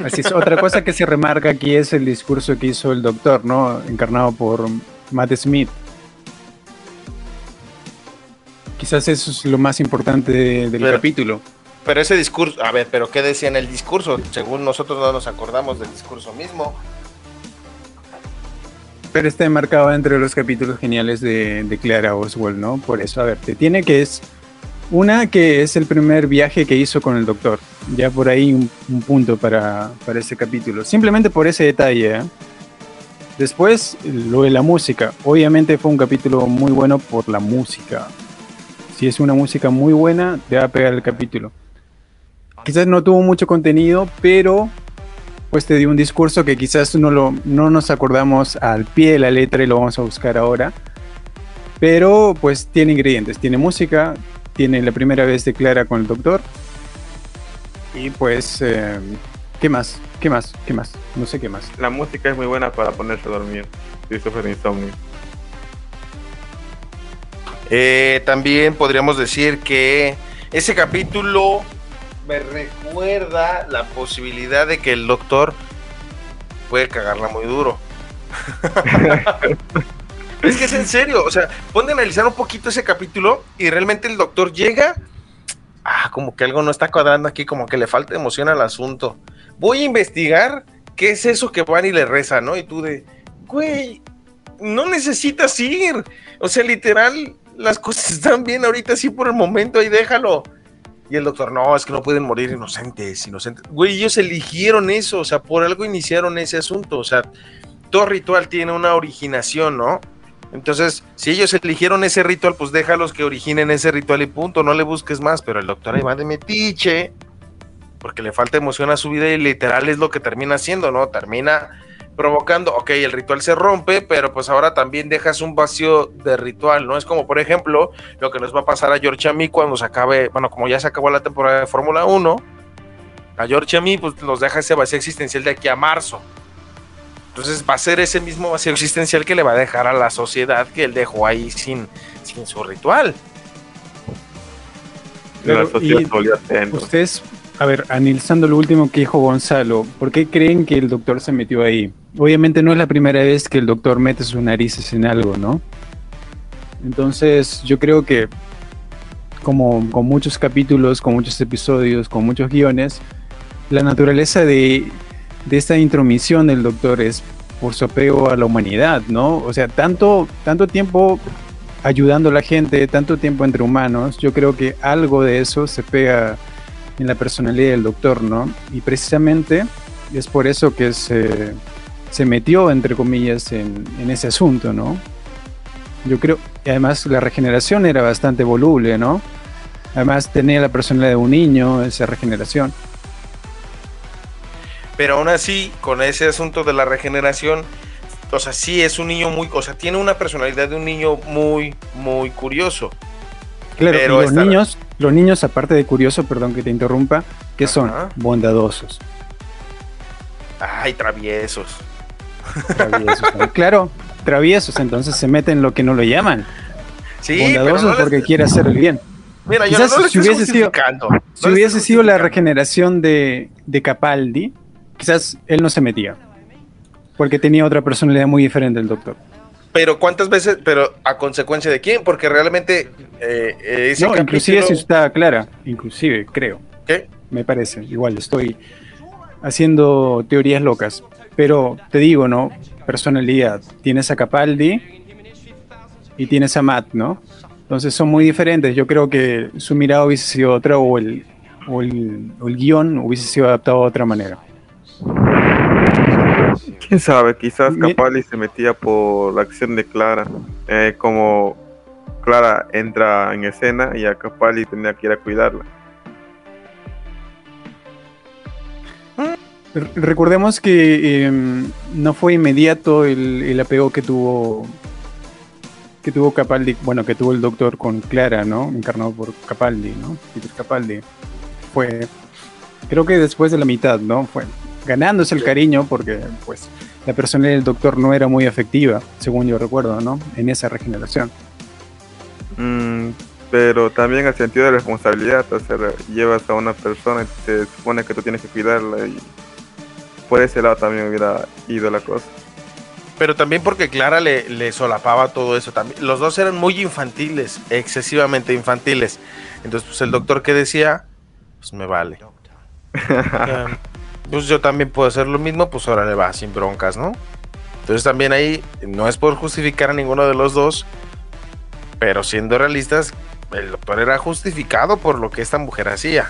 Así es. Otra cosa que se remarca aquí es el discurso que hizo el doctor, ¿no? Encarnado por Matt Smith. Quizás eso es lo más importante de- del Pero- capítulo. Pero ese discurso, a ver, pero ¿qué decía en el discurso? Según nosotros no nos acordamos del discurso mismo. Pero está enmarcado entre los capítulos geniales de, Clara Oswald, ¿no? Por eso, a ver, te tiene que es una que es el primer viaje que hizo con el doctor. Ya por ahí un, un punto para, para, ese capítulo. Simplemente por ese detalle. ¿eh? Después, lo de la música. Obviamente fue un capítulo muy bueno por la música. Si es una música muy buena, te va a pegar el capítulo. Quizás no tuvo mucho contenido, pero pues te dio un discurso que quizás no, lo, no nos acordamos al pie de la letra y lo vamos a buscar ahora. Pero pues tiene ingredientes, tiene música, tiene la primera vez de Clara con el doctor. Y pues, eh, ¿qué más? ¿Qué más? ¿Qué más? No sé qué más. La música es muy buena para ponerse a dormir si sufre de insomnio. Eh, también podríamos decir que ese capítulo me recuerda la posibilidad de que el doctor puede cagarla muy duro. (laughs) es que es en serio, o sea, ponte a analizar un poquito ese capítulo y realmente el doctor llega, ah, como que algo no está cuadrando aquí, como que le falta emoción al asunto. Voy a investigar qué es eso que van y le reza, ¿no? Y tú de, güey, no necesitas ir. O sea, literal, las cosas están bien ahorita, sí, por el momento, ahí déjalo. Y el doctor, no, es que no pueden morir inocentes, inocentes. Güey, ellos eligieron eso, o sea, por algo iniciaron ese asunto, o sea, todo ritual tiene una originación, ¿no? Entonces, si ellos eligieron ese ritual, pues déjalos que originen ese ritual y punto, no le busques más, pero el doctor ahí va de metiche, porque le falta emoción a su vida y literal es lo que termina haciendo, ¿no? Termina provocando, ok, el ritual se rompe, pero pues ahora también dejas un vacío de ritual, ¿no? Es como, por ejemplo, lo que nos va a pasar a George a mí cuando se acabe, bueno, como ya se acabó la temporada de Fórmula 1, a George a mí, pues nos deja ese vacío existencial de aquí a marzo. Entonces va a ser ese mismo vacío existencial que le va a dejar a la sociedad que él dejó ahí sin, sin su ritual. Pero, y ustedes, a ver, analizando lo último que dijo Gonzalo, ¿por qué creen que el doctor se metió ahí? Obviamente no es la primera vez que el doctor mete sus narices en algo, ¿no? Entonces yo creo que como con muchos capítulos, con muchos episodios, con muchos guiones, la naturaleza de de esta intromisión del doctor es por su apego a la humanidad, ¿no? O sea, tanto, tanto tiempo ayudando a la gente, tanto tiempo entre humanos, yo creo que algo de eso se pega en la personalidad del doctor, ¿no? Y precisamente es por eso que se, se metió, entre comillas, en, en, ese asunto, ¿no? Yo creo, y además la regeneración era bastante voluble, ¿no? Además tenía la personalidad de un niño, esa regeneración pero aún así, con ese asunto de la regeneración, o sea, sí es un niño muy, o sea, tiene una personalidad de un niño muy, muy curioso. Claro, pero los niños, los niños, aparte de curioso, perdón que te interrumpa, que son bondadosos. Ay, traviesos. Traviesos. (laughs) claro, traviesos, entonces se meten en lo que no lo llaman. Sí, bondadosos porque quiere hacer el bien. Mira, Quizás no si hubiese sido, si hubiese sido la regeneración de, de Capaldi, quizás él no se metía. Porque tenía otra personalidad muy diferente del doctor. Pero cuántas veces, pero a consecuencia de quién, porque realmente eh, ese no, inclusive eso está clara, inclusive creo. ¿Qué? Me parece, igual estoy haciendo teorías locas, pero te digo, ¿no? Personalidad, tienes a Capaldi y tienes a Matt, ¿no? Entonces son muy diferentes. Yo creo que su mirada hubiese sido otra o el, o el, o el guion hubiese sido adaptado de otra manera. Quién sabe, quizás Capaldi se metía por la acción de Clara. Eh, como Clara entra en escena y a Capaldi tenía que ir a cuidarla. Recordemos que em, no fue inmediato el, apego que tuvo que tuvo Capaldi, bueno, que tuvo el doctor con Clara, ¿no? Encarnado por Capaldi, ¿no? Peter Capaldi. Fue, creo que después de la mitad, ¿no? Fue ganándose el cariño porque pues la personalidad del doctor no era muy efectiva, según yo recuerdo, ¿no? En esa regeneración. Mm, pero también el sentido de responsabilidad, o sea, llevas a una persona y se supone que tú tienes que cuidarla y por ese lado también hubiera ido la cosa. Pero también porque Clara le, le solapaba todo eso también. Los dos eran muy infantiles, excesivamente infantiles. Entonces, pues el doctor que decía, pues me vale. (laughs) Pues yo también puedo hacer lo mismo, pues ahora le va sin broncas, ¿no? Entonces también ahí no es por justificar a ninguno de los dos, pero siendo realistas, el doctor era justificado por lo que esta mujer hacía.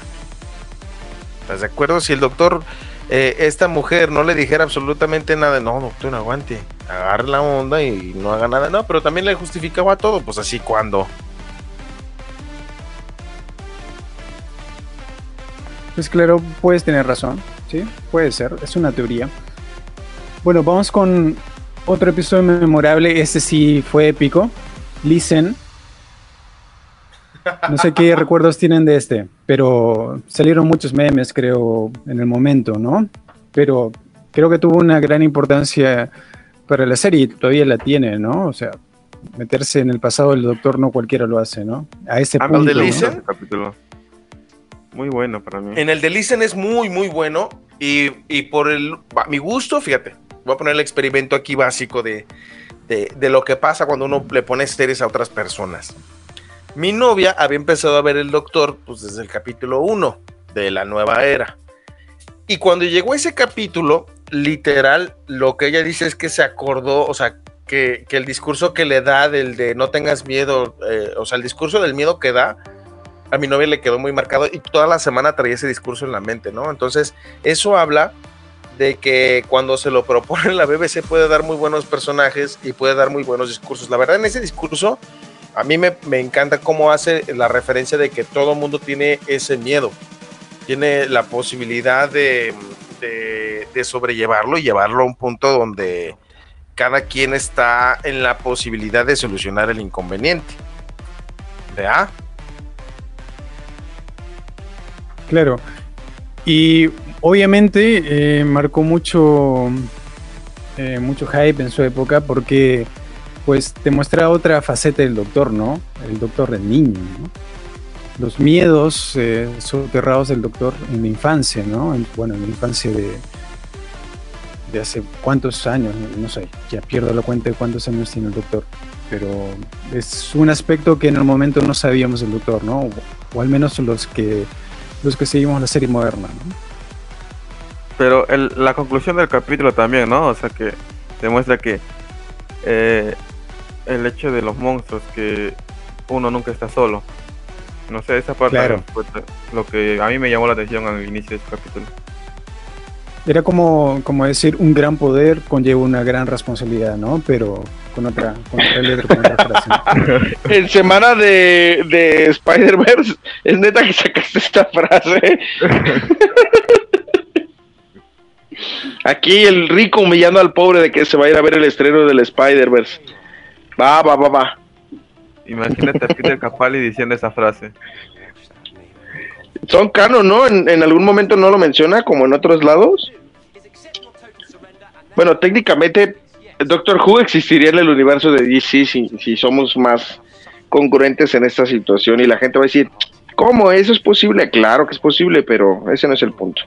¿Estás de acuerdo? Si el doctor, eh, esta mujer no le dijera absolutamente nada, no, doctor, no aguante, agarre la onda y no haga nada, no, pero también le justificaba todo, pues así cuando. Pues claro, puedes tener razón, ¿sí? Puede ser, es una teoría. Bueno, vamos con otro episodio memorable, este sí fue épico. Listen. No sé qué (laughs) recuerdos tienen de este, pero salieron muchos memes, creo, en el momento, ¿no? Pero creo que tuvo una gran importancia para la serie y todavía la tiene, ¿no? O sea, meterse en el pasado del doctor no cualquiera lo hace, ¿no? A ese ¿Habla punto. ¿no? Listen? Muy bueno para mí. En el de Listen es muy, muy bueno. Y, y por el, mi gusto, fíjate, voy a poner el experimento aquí básico de, de, de lo que pasa cuando uno le pone series a otras personas. Mi novia había empezado a ver el doctor pues, desde el capítulo 1 de la nueva era. Y cuando llegó ese capítulo, literal, lo que ella dice es que se acordó, o sea, que, que el discurso que le da del de no tengas miedo, eh, o sea, el discurso del miedo que da, a mi novia le quedó muy marcado y toda la semana traía ese discurso en la mente, ¿no? Entonces, eso habla de que cuando se lo propone la BBC puede dar muy buenos personajes y puede dar muy buenos discursos. La verdad, en ese discurso, a mí me, me encanta cómo hace la referencia de que todo mundo tiene ese miedo, tiene la posibilidad de, de, sobrellevarlo y llevarlo a un punto donde cada quien está en la posibilidad de solucionar el inconveniente. ¿Verdad? Claro. Y obviamente eh, marcó mucho, eh, mucho hype en su época porque pues te muestra otra faceta del doctor, ¿no? El doctor del niño, ¿no? Los miedos eh, soterrados del doctor en la infancia, ¿no? En- bueno, en la infancia de, de hace cuántos años, no sé, ya pierdo la cuenta de cuántos años tiene el doctor. Pero es un aspecto que en el momento no sabíamos del doctor, ¿no? O al menos los que los que seguimos la serie moderna, ¿no? Pero el- la conclusión del capítulo también, ¿no? O sea que demuestra que eh, el hecho de los monstruos, que uno nunca está solo. No sé, esa parte Claro. fue lo que a mí me llamó la atención al inicio de este capítulo. Era como, como decir, un gran poder conlleva una gran responsabilidad, ¿no? Pero con otra, con otra letra, con otra frase. (laughs) En semana de, de Spider-Verse, es neta que sacaste esta frase. (laughs) Aquí el rico humillando al pobre de que se va a ir a ver el estreno del Spider-Verse. Va, va, va, va. Imagínate a Peter Capaldi diciendo esa frase. Son canon, ¿no? En, en algún momento no lo menciona, como en otros lados. Bueno, técnicamente, Doctor Who existiría en el universo de DC si, si somos más congruentes en esta situación y la gente va a decir, ¿cómo? ¿Eso es posible? Claro que es posible, pero ese no es el punto.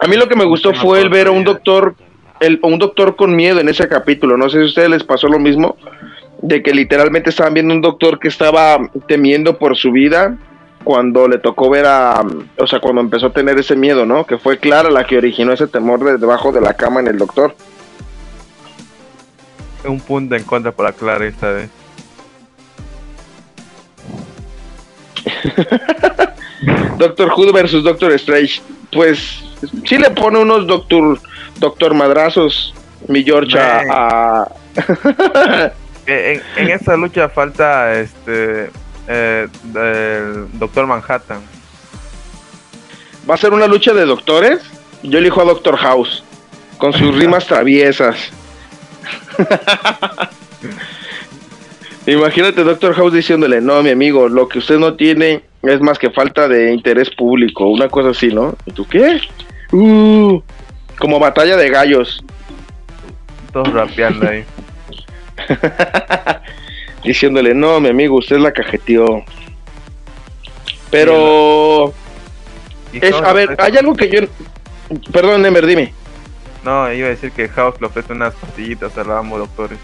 A mí lo que me gustó fue el ver a un doctor, el, un doctor con miedo en ese capítulo. No sé si a ustedes les pasó lo mismo, de que literalmente estaban viendo un doctor que estaba temiendo por su vida cuando le tocó ver a, o sea, cuando empezó a tener ese miedo, ¿no? Que fue Clara la que originó ese temor de debajo de la cama en el doctor. Un punto en contra para Clara esta vez. (laughs) Doctor Who versus Doctor Strange. Pues sí le pone unos Doctor, Doctor Madrazos, mi George, a, (laughs) En, en esta lucha falta este eh, el Doctor Manhattan. Va a ser una lucha de doctores. Yo elijo a Doctor House, con sus rimas traviesas. (laughs) Imagínate Doctor House diciéndole, no, mi amigo, lo que usted no tiene es más que falta de interés público, una cosa así, ¿no? ¿Y tú qué? Uh, como batalla de gallos, Todos rapeando ahí. (laughs) diciéndole, no, mi amigo, usted la cajeteó. Pero, es, a ver, hay algo que yo... Perdón, Emer, dime. No, iba a decir que House le ofrece unas pastillitas a ambos doctores.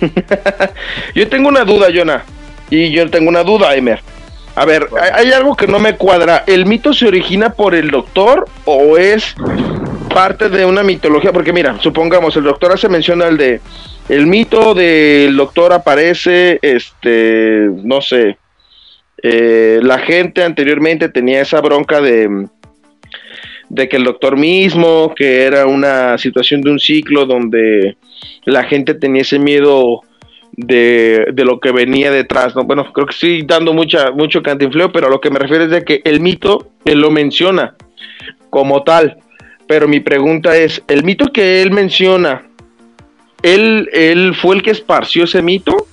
(laughs) Yo tengo una duda, Jonah. Y yo tengo una duda, Emer. A ver, hay, hay algo que no me cuadra. ¿El mito se origina por el doctor o es parte de una mitología, porque mira, supongamos, el doctor hace mención al de, el mito del doctor aparece, este, no sé, eh, la gente anteriormente tenía esa bronca de, de que el doctor mismo, que era una situación de un ciclo donde la gente tenía ese miedo de, de lo que venía detrás, ¿no? Bueno, creo que estoy dando mucha, mucho cantinfleo, pero a lo que me refiero es de que el mito, él lo menciona como tal, pero mi pregunta es, ¿el mito que él menciona, él, él fue el que esparció ese mito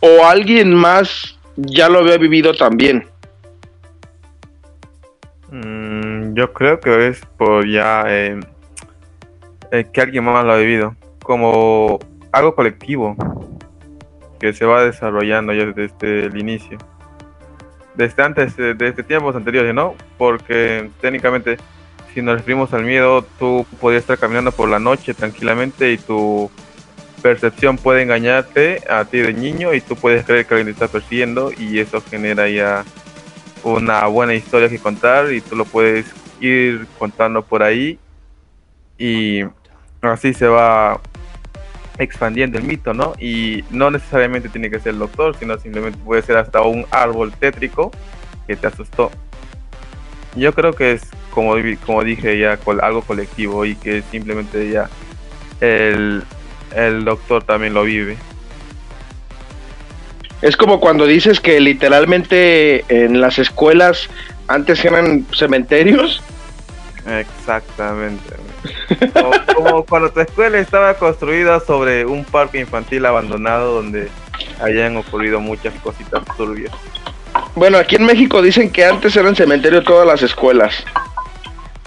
o alguien más ya lo había vivido también? Mm, yo creo que es por ya eh, eh, que alguien más lo ha vivido, como algo colectivo que se va desarrollando ya desde el inicio. Desde antes, eh, desde tiempos anteriores, ¿no? Porque técnicamente, si nos referimos al miedo, tú podías estar caminando por la noche tranquilamente y tu percepción puede engañarte a ti de niño y tú puedes creer que alguien te está persiguiendo y eso genera ya una buena historia que contar y tú lo puedes ir contando por ahí y así se va expandiendo el mito, ¿no? Y no necesariamente tiene que ser el doctor, sino simplemente puede ser hasta un árbol tétrico que te asustó. Yo creo que es, como, como dije ya, algo colectivo y que simplemente ya el, el doctor también lo vive. Es como cuando dices que literalmente en las escuelas antes eran cementerios. Exactamente. Como, cuando tu escuela estaba construida sobre un parque infantil abandonado donde hayan ocurrido muchas cositas turbias. Bueno, aquí en México dicen que antes eran cementerio todas las escuelas.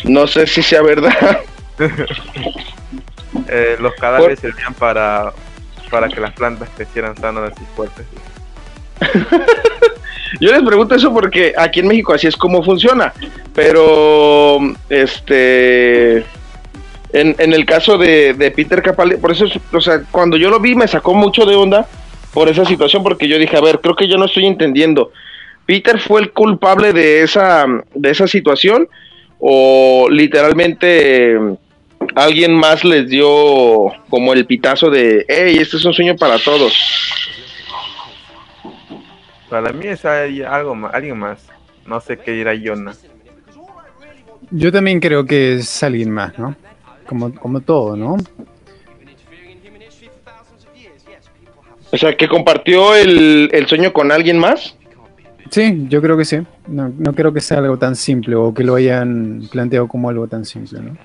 No sé si sea verdad. (laughs) Eh, los cadáveres servían para, para que las plantas crecieran sanas y fuertes. (laughs) Yo les pregunto eso porque aquí en México así es como funciona. Pero, este, en, en el caso de, de, Peter Capaldi, por eso, o sea, cuando yo lo vi me sacó mucho de onda por esa situación porque yo dije, a ver, creo que yo no estoy entendiendo. ¿Peter fue el culpable de esa, de esa situación? ¿O literalmente alguien más les dio como el pitazo de, hey, este es un sueño para todos? Para mí es algo más, alguien más. No sé qué dirá Jonah. Yo también creo que es alguien más, ¿no? Como, como todo, ¿no? O sea, que compartió el, el sueño con alguien más. Sí, yo creo que sí. No, no, creo que sea algo tan simple o que lo hayan planteado como algo tan simple, ¿no?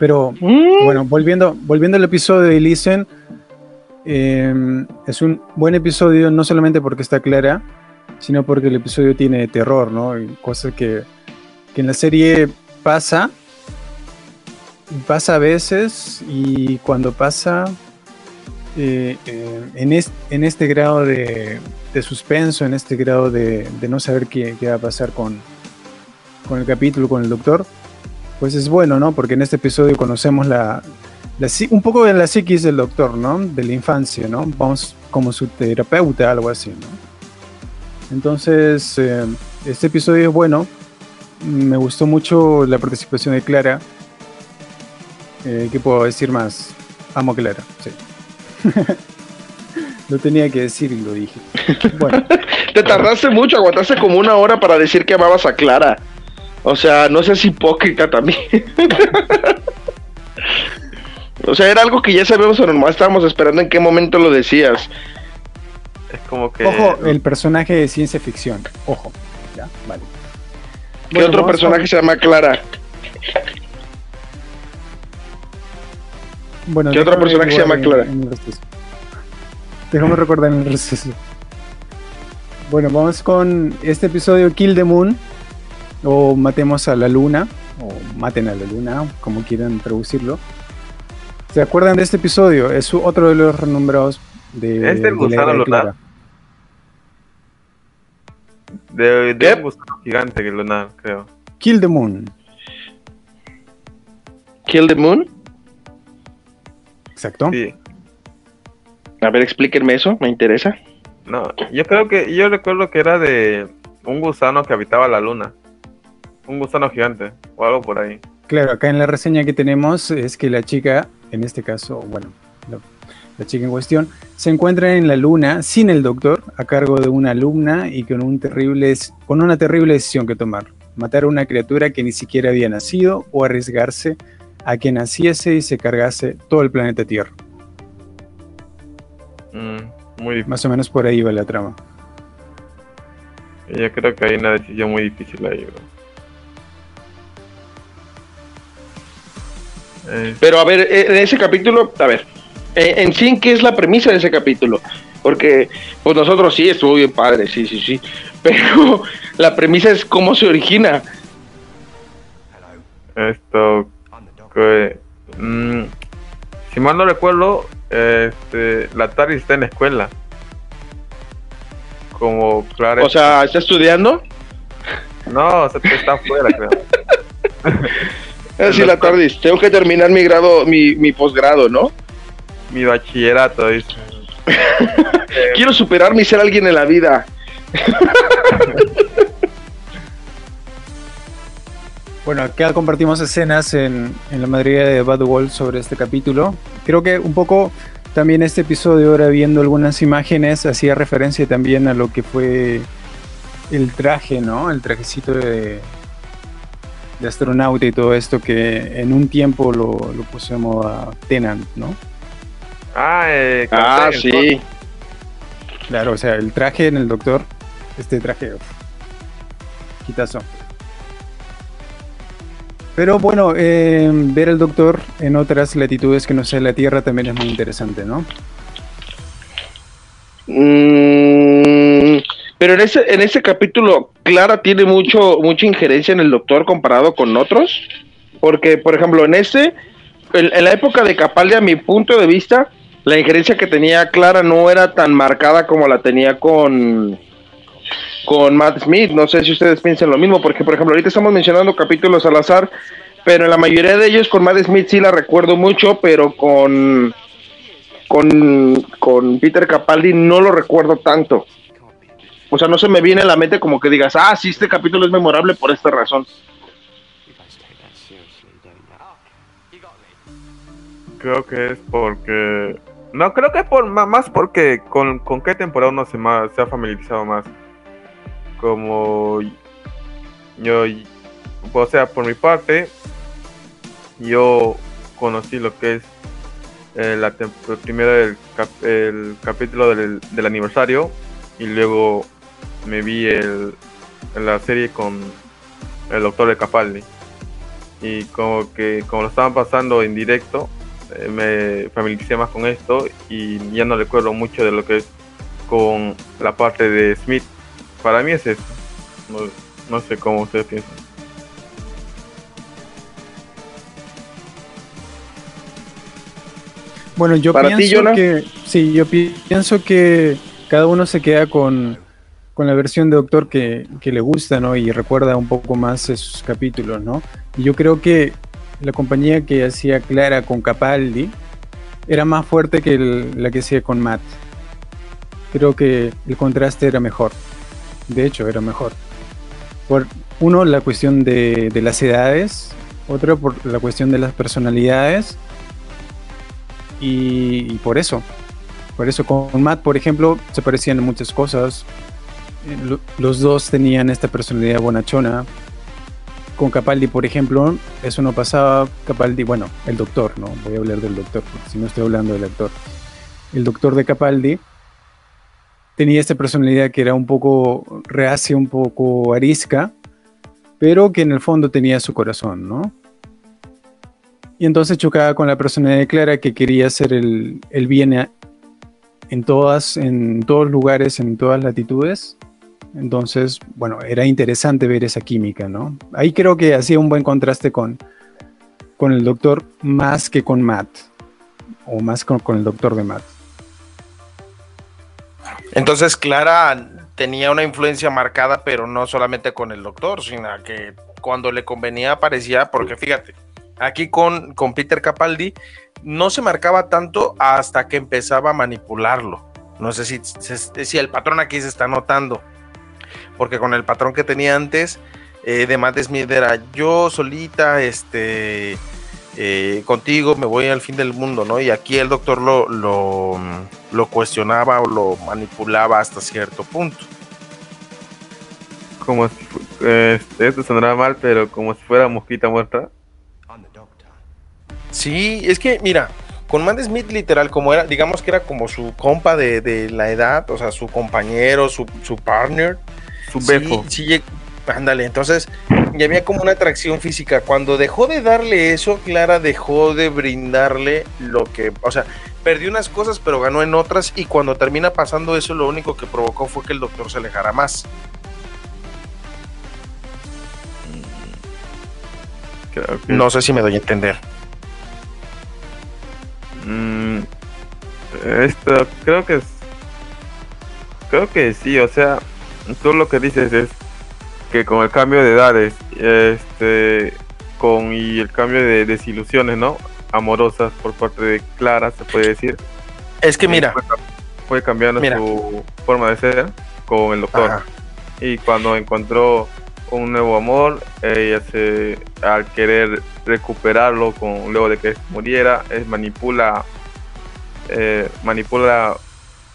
Pero, mm. bueno, volviendo, volviendo al episodio de Listen, eh, es un buen episodio no solamente porque está clara, sino porque el episodio tiene terror, ¿no? Cosas que, que en la serie pasa, pasa a veces y cuando pasa eh, eh, en, es, en, este grado de, de, suspenso, en este grado de, de no saber qué, qué, va a pasar con, con el capítulo, con el doctor, pues es bueno, ¿no? Porque en este episodio conocemos la, un poco de la psiquis del doctor, ¿no? De la infancia, ¿no? Vamos como su terapeuta, algo así, ¿no? Entonces, eh, este episodio es bueno. Me gustó mucho la participación de Clara. Eh, ¿Qué puedo decir más? Amo a Clara, sí. (laughs) lo tenía que decir y lo dije. (laughs) Bueno. Te tardaste mucho, aguantaste como una hora para decir que amabas a Clara. O sea, no seas hipócrita también. (laughs) O sea, era algo que ya sabemos o nomás estábamos esperando en qué momento lo decías. Es como que. Ojo, el personaje de ciencia ficción. Ojo. Ya, vale. ¿Qué bueno, otro personaje se llama Clara? Bueno, ¿Qué otro personaje se llama Clara? Déjame recordar en el receso. Bueno, vamos con este episodio Kill the Moon. O matemos a la luna. O maten a la luna, como quieran traducirlo. ¿Se acuerdan de este episodio? Es otro de los renombrados de. Es del gusano lunar. De, de un gusano gigante que lunar, creo. Kill the Moon. ¿Kill the Moon? Exacto. Sí. A ver, explíquenme eso, me interesa. No, yo creo que. Yo recuerdo que era de un gusano que habitaba la luna. Un gusano gigante, o algo por ahí. Claro, acá en la reseña que tenemos es que la chica, en este caso, bueno, la, la chica en cuestión, se encuentra en la luna sin el doctor, a cargo de una alumna y con, un terrible, con una terrible decisión que tomar. Matar a una criatura que ni siquiera había nacido o arriesgarse a que naciese y se cargase todo el planeta Tierra. Mm, muy. Más o menos por ahí va la trama. Yo creo que hay una decisión muy difícil ahí, bro. Eh, Pero a ver, eh, en ese capítulo, a ver, eh, en sí, ¿qué es la premisa de ese capítulo? Porque, pues nosotros sí, estuvo bien padre, sí, sí, sí. (laughs) Pero la premisa es cómo se origina. esto que mm, si mal no recuerdo este la Tari está en la escuela como Clara O sea, ¿está estudiando? no o sea, está afuera creo (laughs) Así la tarde, tengo que terminar mi grado, mi, mi posgrado, ¿no? mi bachillerato dice (laughs) Quiero superarme y ser alguien en la vida. (laughs) Bueno, acá compartimos escenas en, en la madriguera de Bad Wolf sobre este capítulo. Creo que un poco también este episodio, ahora viendo algunas imágenes, hacía referencia también a lo que fue el traje, ¿no? El trajecito de, de astronauta y todo esto que en un tiempo lo, lo puso de moda Tenant, ¿no? ah eh, Ah, sí. Claro, o sea, el traje en el doctor, este traje, uf, quitazo. Pero bueno, eh, ver al doctor en otras latitudes que no sea la Tierra también es muy interesante, ¿no? Mm, pero en ese, en ese capítulo, Clara tiene mucho, mucha injerencia en el doctor comparado con otros. Porque, por ejemplo, en en, en la época de Capaldi, a mi punto de vista, la injerencia que tenía Clara no era tan marcada como la tenía con, con Matt Smith. No sé si ustedes piensan lo mismo, porque, por ejemplo, ahorita estamos mencionando capítulos al azar, pero en la mayoría de ellos con Matt Smith sí la recuerdo mucho, pero con, con, con Peter Capaldi no lo recuerdo tanto. O sea, no se me viene a la mente como que digas, ah, sí, este capítulo es memorable por esta razón. creo que es porque no creo que es por más porque con, con qué temporada uno se más se ha familiarizado más como yo o sea por mi parte yo conocí lo que es eh, la primero el, cap- el capítulo del, del aniversario y luego me vi el, la serie con el doctor de Capaldi y como que como lo estaban pasando en directo eh, me familiaricé más con esto y ya no recuerdo mucho de lo que es con la parte de Smith. Para mí es eso. No, no sé cómo ustedes piensan. Bueno, yo ¿Para ti, pienso que sí, yo pi- pienso que cada uno se queda con, con la versión de Doctor que, que le gusta, ¿no? Y recuerda un poco más esos capítulos, ¿no? Yo creo que la compañía que hacía Clara con Capaldi era más fuerte que la que hacía con Matt. Creo que el contraste era mejor. De hecho, era mejor. Por uno, la cuestión de, las edades, otro por la cuestión de las personalidades y, y por eso. Por eso con Matt, por ejemplo, se parecían muchas cosas. Eh, lo- Los dos tenían esta personalidad bonachona. Con Capaldi, por ejemplo, eso no pasaba. Capaldi, bueno, el doctor, ¿no? Voy a hablar del doctor, porque si no estoy hablando del actor. El doctor de Capaldi tenía esta personalidad que era un poco reacia, un poco arisca, pero que en el fondo tenía su corazón, ¿no? Y entonces chocaba con la personalidad de Clara que quería hacer el, el bien en todas, en todos lugares, en todas latitudes. Entonces, bueno, era interesante ver esa química, ¿no? Ahí creo que hacía un buen contraste con, con el doctor más que con Matt. O más con, con el doctor de Matt. Entonces Clara tenía una influencia marcada, pero no solamente con el doctor, sino que cuando le convenía aparecía, porque fíjate, aquí con, con Peter Capaldi no se marcaba tanto hasta que empezaba a manipularlo. No sé si, si, el patrón aquí se está notando, porque con el patrón que tenía antes eh, de Matt Smith era yo solita, este, eh, contigo me voy al fin del mundo, ¿no? Y aquí el doctor lo, lo, lo cuestionaba o lo manipulaba hasta cierto punto. Como si, eh, esto sonará mal, pero como si fuera mosquita muerta. Sí, es que, mira, con Matt Smith literal, como era, digamos que era como su compa de, de la edad, o sea, su compañero, su, su partner. Su Sí, befo. sí, lleg- ándale, entonces ya había como una atracción física. Cuando dejó de darle eso, Clara dejó de brindarle lo que, o sea, perdió unas cosas, pero ganó en otras. Y cuando termina pasando eso, lo único que provocó fue que el doctor se alejara más. Creo que- No sé si me doy a entender. Mm, esto creo que es. Creo que sí, o sea, tú lo que dices es que con el cambio de edades, este, con y el cambio de desilusiones, ¿no? Amorosas por parte de Clara, se puede decir. Es que mira, Fue, fue cambiando Mira. su forma de ser con el doctor. Ajá. Y cuando encontró un nuevo amor, ella se, al querer recuperarlo con, luego de que muriera, es manipula, eh, manipula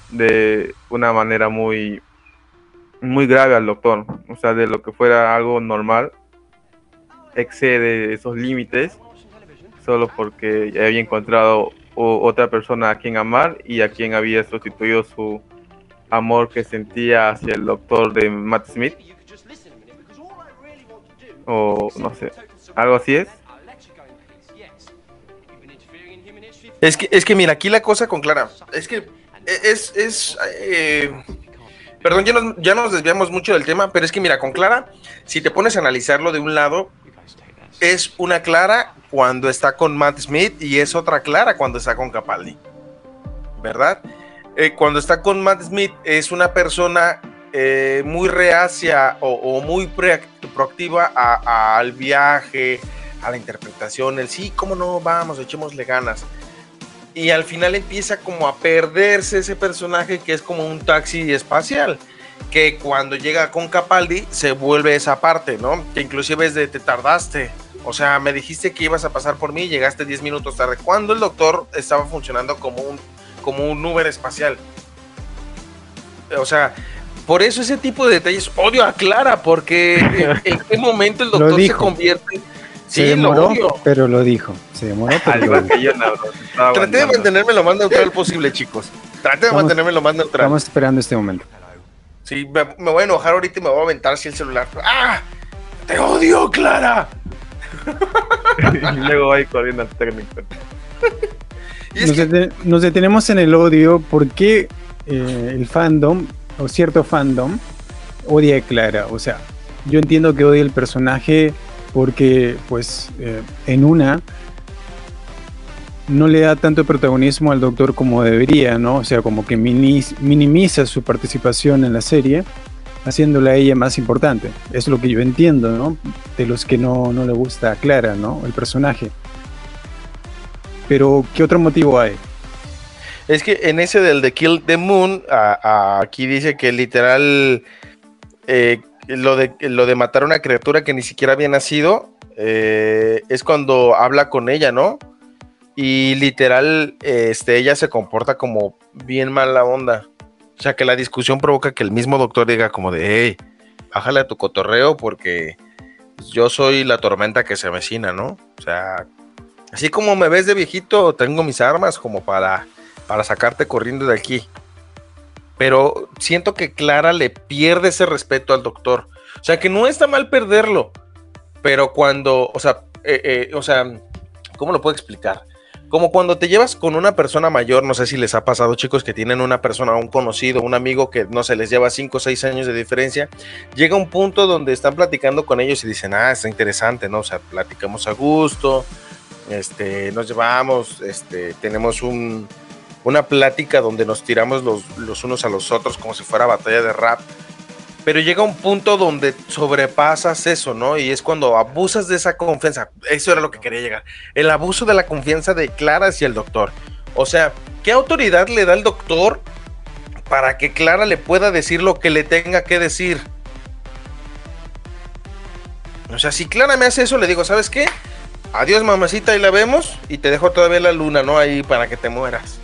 de una manera muy, muy grave al doctor. O sea, de lo que fuera algo normal, excede esos límites solo porque había encontrado otra persona a quien amar y a quien había sustituido su amor que sentía hacia el doctor de Matt Smith. O no sé, algo así es. Es que, es que mira, aquí la cosa con Clara, es que es, es, eh, perdón, ya nos, desviamos mucho del tema, pero es que mira, con Clara, si te pones a analizarlo de un lado, es una Clara cuando está con Matt Smith y es otra Clara cuando está con Capaldi, ¿verdad? Eh, cuando está con Matt Smith es una persona eh, muy reacia o, muy proactiva al viaje, a la interpretación, el sí, cómo no, vamos, echémosle ganas. Y al final empieza como a perderse ese personaje que es como un taxi espacial, que cuando llega con Capaldi se vuelve esa parte, ¿no? Que inclusive es de te tardaste, o sea, me dijiste que ibas a pasar por mí y llegaste 10 minutos tarde, cuando el doctor estaba funcionando como un, como un Uber espacial. O sea, por eso ese tipo de detalles odio a Clara, porque (laughs) en, qué momento el doctor se convierte... Se Sí, demoró, pero lo dijo. Se demoró, pero lo dijo. yo, no, Traté de mantenerme lo más neutral posible, chicos. Traté de Estamos- mantenerme lo más neutral. Estamos esperando este momento. Sí, me, me voy a enojar ahorita y me voy a aventar así el celular. ¡Ah! ¡Te odio, Clara! (laughs) y luego ahí corriendo al técnico. Que, nos detenemos en el odio porque eh, el fandom, o cierto fandom, odia a Clara. O sea, yo entiendo que odia el personaje porque, pues, eh, en una no le da tanto protagonismo al doctor como debería, ¿no? O sea, como que minimiza su participación en la serie, haciéndola a ella más importante. Es lo que yo entiendo, ¿no? De los que no, no le gusta a Clara, ¿no? El personaje. Pero, ¿qué otro motivo hay? es que en ese del de Kill the Moon, aquí dice que literal eh, lo, de, lo de matar a una criatura que ni siquiera había nacido eh, es cuando habla con ella, ¿no? Y literal, este, ella se comporta como bien mala onda. O sea, que la discusión provoca que el mismo doctor diga como de, hey, bájale a tu cotorreo porque yo soy la tormenta que se avecina, ¿no? O sea, así como me ves de viejito, tengo mis armas como para, para sacarte corriendo de aquí. Pero siento que Clara le pierde ese respeto al doctor. O sea, que no está mal perderlo. Pero cuando, o sea, eh, eh, o sea, ¿cómo lo puedo explicar? Como cuando te llevas con una persona mayor, no sé si les ha pasado, chicos, que tienen una persona, un conocido, un amigo que no se les lleva 5 o 6 años de diferencia, llega un punto donde están platicando con ellos y dicen, ah, está interesante, ¿no? O sea, platicamos a gusto, este, nos llevamos, este, tenemos un, una plática donde nos tiramos los, los unos a los otros como si fuera batalla de rap. Pero llega un punto donde sobrepasas eso, ¿no? Y es cuando abusas de esa confianza. Eso era lo que quería llegar. El abuso de la confianza de Clara hacia el doctor. O sea, ¿qué autoridad le da el doctor para que Clara le pueda decir lo que le tenga que decir? O sea, si Clara me hace eso, le digo, ¿sabes qué? Adiós, mamacita, ahí la vemos y te dejo todavía la luna, ¿no? Ahí para que te mueras.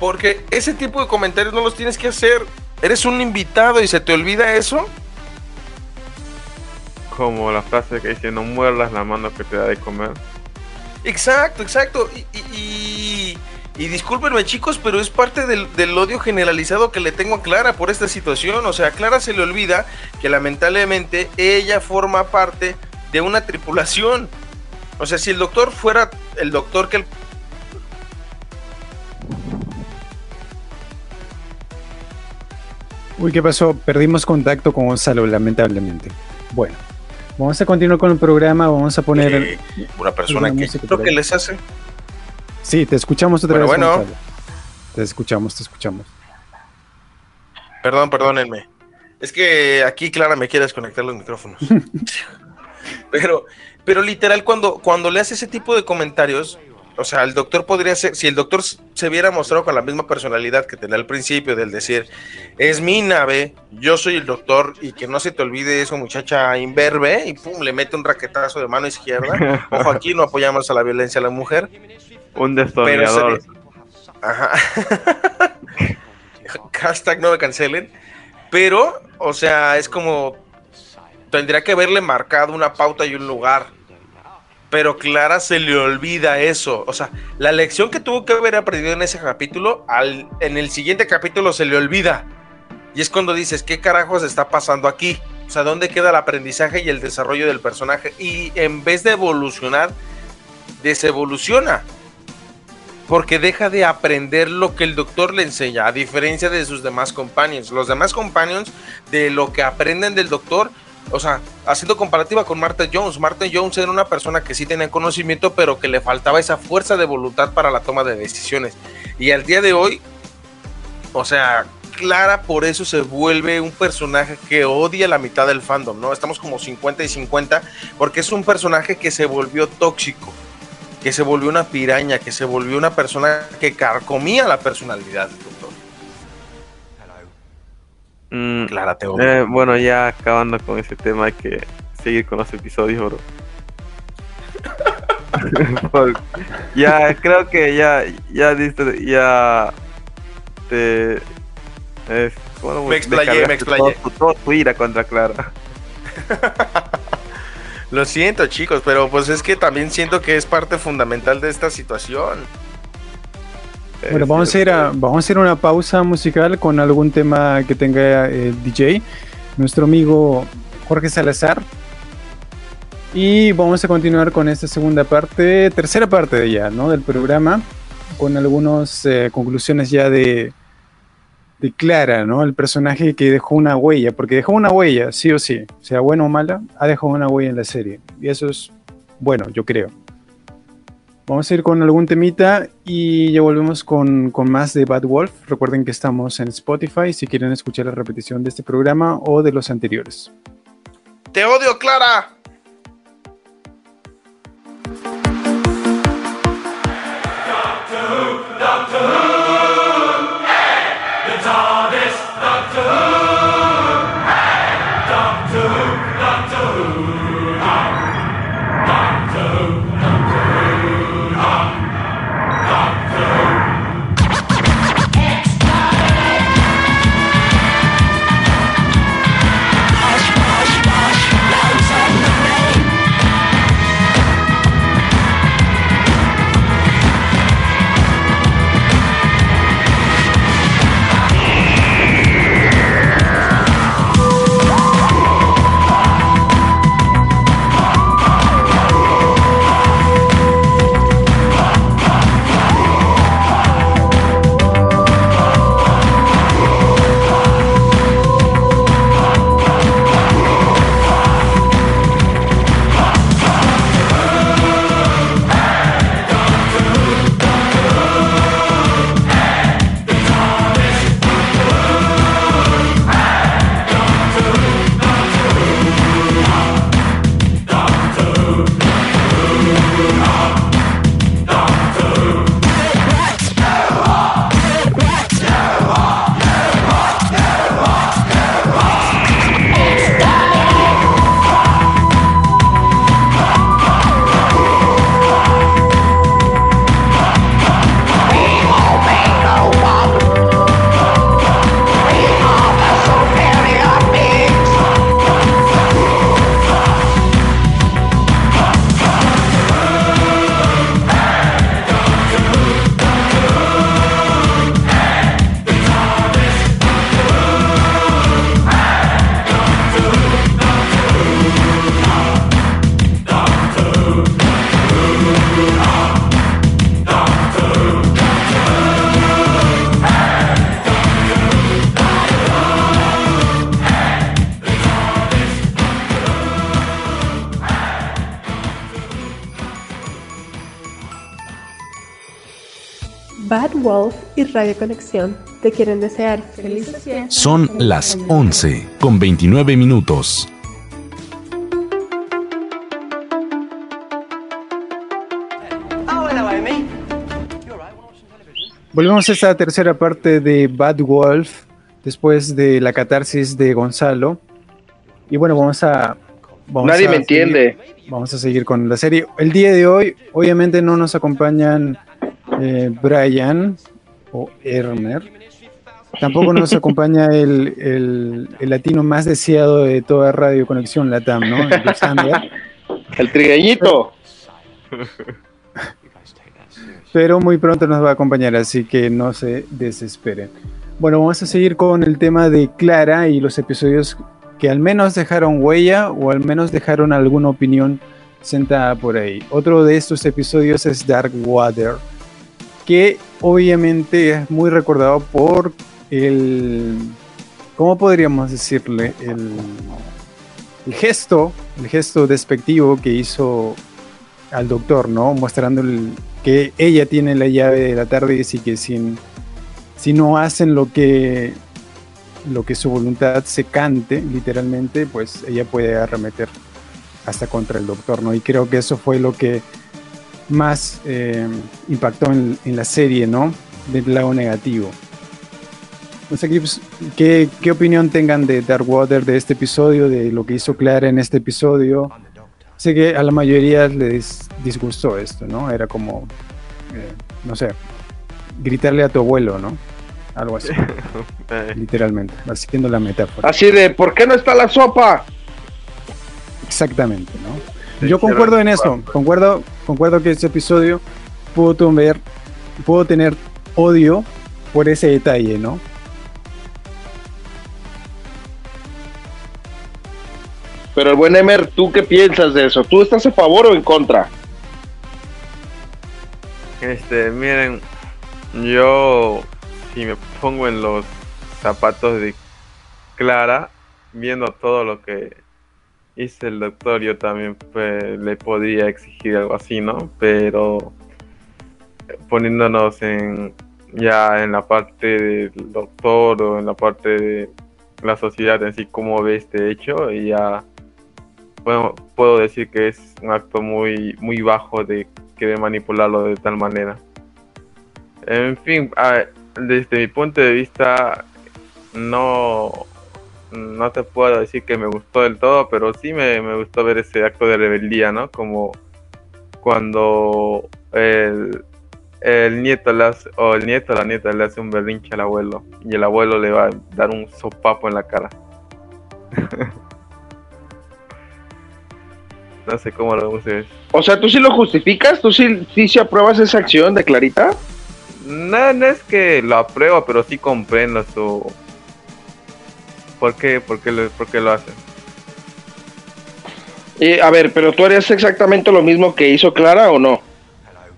Porque ese tipo de comentarios no los tienes que hacer. Eres un invitado y se te olvida eso. Como la frase que dice, no muerdas la mano que te da de comer. Exacto, exacto. Y, y, y, y discúlpenme chicos, pero es parte del, del, odio generalizado que le tengo a Clara por esta situación. O sea, a Clara se le olvida que lamentablemente ella forma parte de una tripulación. O sea, si el doctor fuera el doctor que el... Uy, ¿qué pasó? Perdimos contacto con Gonzalo, lamentablemente. Bueno, vamos a continuar con el programa, vamos a poner... Eh, una persona que creo que les hace... Sí, te escuchamos otra bueno, vez. Bueno, te escuchamos, te escuchamos. Perdón, perdónenme. Es que aquí Clara me quiere desconectar los micrófonos. (laughs) pero, pero literal, cuando, cuando le hace ese tipo de comentarios, o sea, el doctor podría ser, si el doctor se hubiera mostrado con la misma personalidad que tenía al principio, del decir, es mi nave, yo soy el doctor, y que no se te olvide eso, muchacha imberbe, y pum, le mete un raquetazo de mano izquierda. Ojo, aquí no apoyamos a la violencia a la mujer. Un destornillador. Ajá. (laughs) Hashtag no me cancelen. Pero, o sea, es como. Tendría que haberle marcado una pauta y un lugar. Pero Clara se le olvida eso. O sea, la lección que tuvo que haber aprendido en ese capítulo, al, en el siguiente capítulo se le olvida. Y es cuando dices, ¿qué carajos está pasando aquí? O sea, ¿dónde queda el aprendizaje y el desarrollo del personaje? Y en vez de evolucionar, desevoluciona porque deja de aprender lo que el doctor le enseña, a diferencia de sus demás companions. Los demás companions, de lo que aprenden del doctor, o sea, haciendo comparativa con Martha Jones, Martha Jones era una persona que sí tenía conocimiento, pero que le faltaba esa fuerza de voluntad para la toma de decisiones. Y al día de hoy, o sea, Clara por eso se vuelve un personaje que odia la mitad del fandom, ¿no? Estamos como 50 y 50, porque es un personaje que se volvió tóxico que se volvió una piraña, que se volvió una persona que carcomía la personalidad. Mm, Clara, te eh, bueno, ya acabando con ese tema, hay que seguir con los episodios, bro. (laughs) ya, creo que ya, ya diste, ya te... Es, bueno, me explayé, me explayé. Todo, todo tu ira contra Clara. (laughs) Lo siento, chicos, pero pues es que también siento que es parte fundamental de esta situación. Bueno, vamos a, ir a, vamos a hacer una pausa musical con algún tema que tenga el DJ, nuestro amigo Jorge Salazar. Y vamos a continuar con esta segunda parte, tercera parte ya, ¿no? Del programa, con algunas eh, conclusiones ya de, de Clara, ¿no? El personaje que dejó una huella, porque dejó una huella, sí o sí, sea buena o mala, ha dejado una huella en la serie. Y eso es bueno, yo creo. Vamos a ir con algún temita y ya volvemos con, con, más de Bad Wolf. Recuerden que estamos en Spotify si quieren escuchar la repetición de este programa o de los anteriores. ¡Te odio, Clara! Bad Wolf y Radio Conexión te quieren desear felices fiestas. Son las 11 con 29 minutos. Oh. Volvemos a esta tercera parte de Bad Wolf, después de la catarsis de Gonzalo. Y bueno, vamos a... vamos Nadie a me seguir- entiende. Vamos a seguir con la serie. El día de hoy, obviamente no nos acompañan eh, Brian o Ermer. Tampoco nos acompaña el, el- el latino más deseado de toda Radio Conexión Latam, ¿no? El trigueñito. pero muy pronto nos va a acompañar, así que no se desesperen. Bueno, vamos a seguir con el tema de Clara y los episodios que al menos dejaron huella o al menos dejaron alguna opinión sentada por ahí. Otro de estos episodios es Dark Water, que obviamente es muy recordado por el... ¿Cómo podríamos decirle? El, gesto, el gesto despectivo que hizo al doctor, ¿no? Mostrando que ella tiene la llave de la tarde y que sin, si no hacen lo que lo que su voluntad se cante, literalmente, pues ella puede arremeter hasta contra el doctor, ¿no? Y creo que eso fue lo que más eh, impactó en, en la serie, ¿no? Del lado negativo. No sé qué, pues, qué, qué opinión tengan de Darkwater, de este episodio, de lo que hizo Clara en este episodio. Sé que a la mayoría les disgustó esto, ¿no? Era como, eh, no sé, gritarle a tu abuelo, ¿no? Algo así, (laughs) Eh, literalmente, haciendo la metáfora. Así de, ¿por qué no está la sopa? Exactamente, ¿no? Sí, Yo concuerdo en eso, concuerdo, concuerdo que este episodio pudo tener, pudo tener odio por ese detalle, ¿no? Pero el buen Emer, ¿tú qué piensas de eso? ¿Tú estás a favor o en contra? Este, miren, yo si me pongo en los zapatos de Clara, viendo todo lo que hizo el doctor, yo también pues, le podría exigir algo así, ¿no? Pero poniéndonos en ya en la parte del doctor o en la parte de la sociedad en sí, cómo ve este hecho, y ya bueno, puedo decir que es un acto muy, muy bajo de querer manipularlo de tal manera. En fin, a- desde mi punto de vista, no, no te puedo decir que me gustó del todo, pero sí me, me gustó ver ese acto de rebeldía, ¿no? Como cuando el, el nieto le hace, o el nieto la nieta le hace un berrinche al abuelo y el abuelo le va a dar un sopapo en la cara. (laughs) no sé cómo lo ustedes. O sea, ¿tú sí lo justificas? ¿Tú sí, sí, sí apruebas esa acción de Clarita? No, no es que lo apruebo, pero sí comprendo su... ¿Por qué? ¿Por qué lo, por qué lo hacen? Eh, a ver, pero tú harías exactamente lo mismo que hizo Clara o no?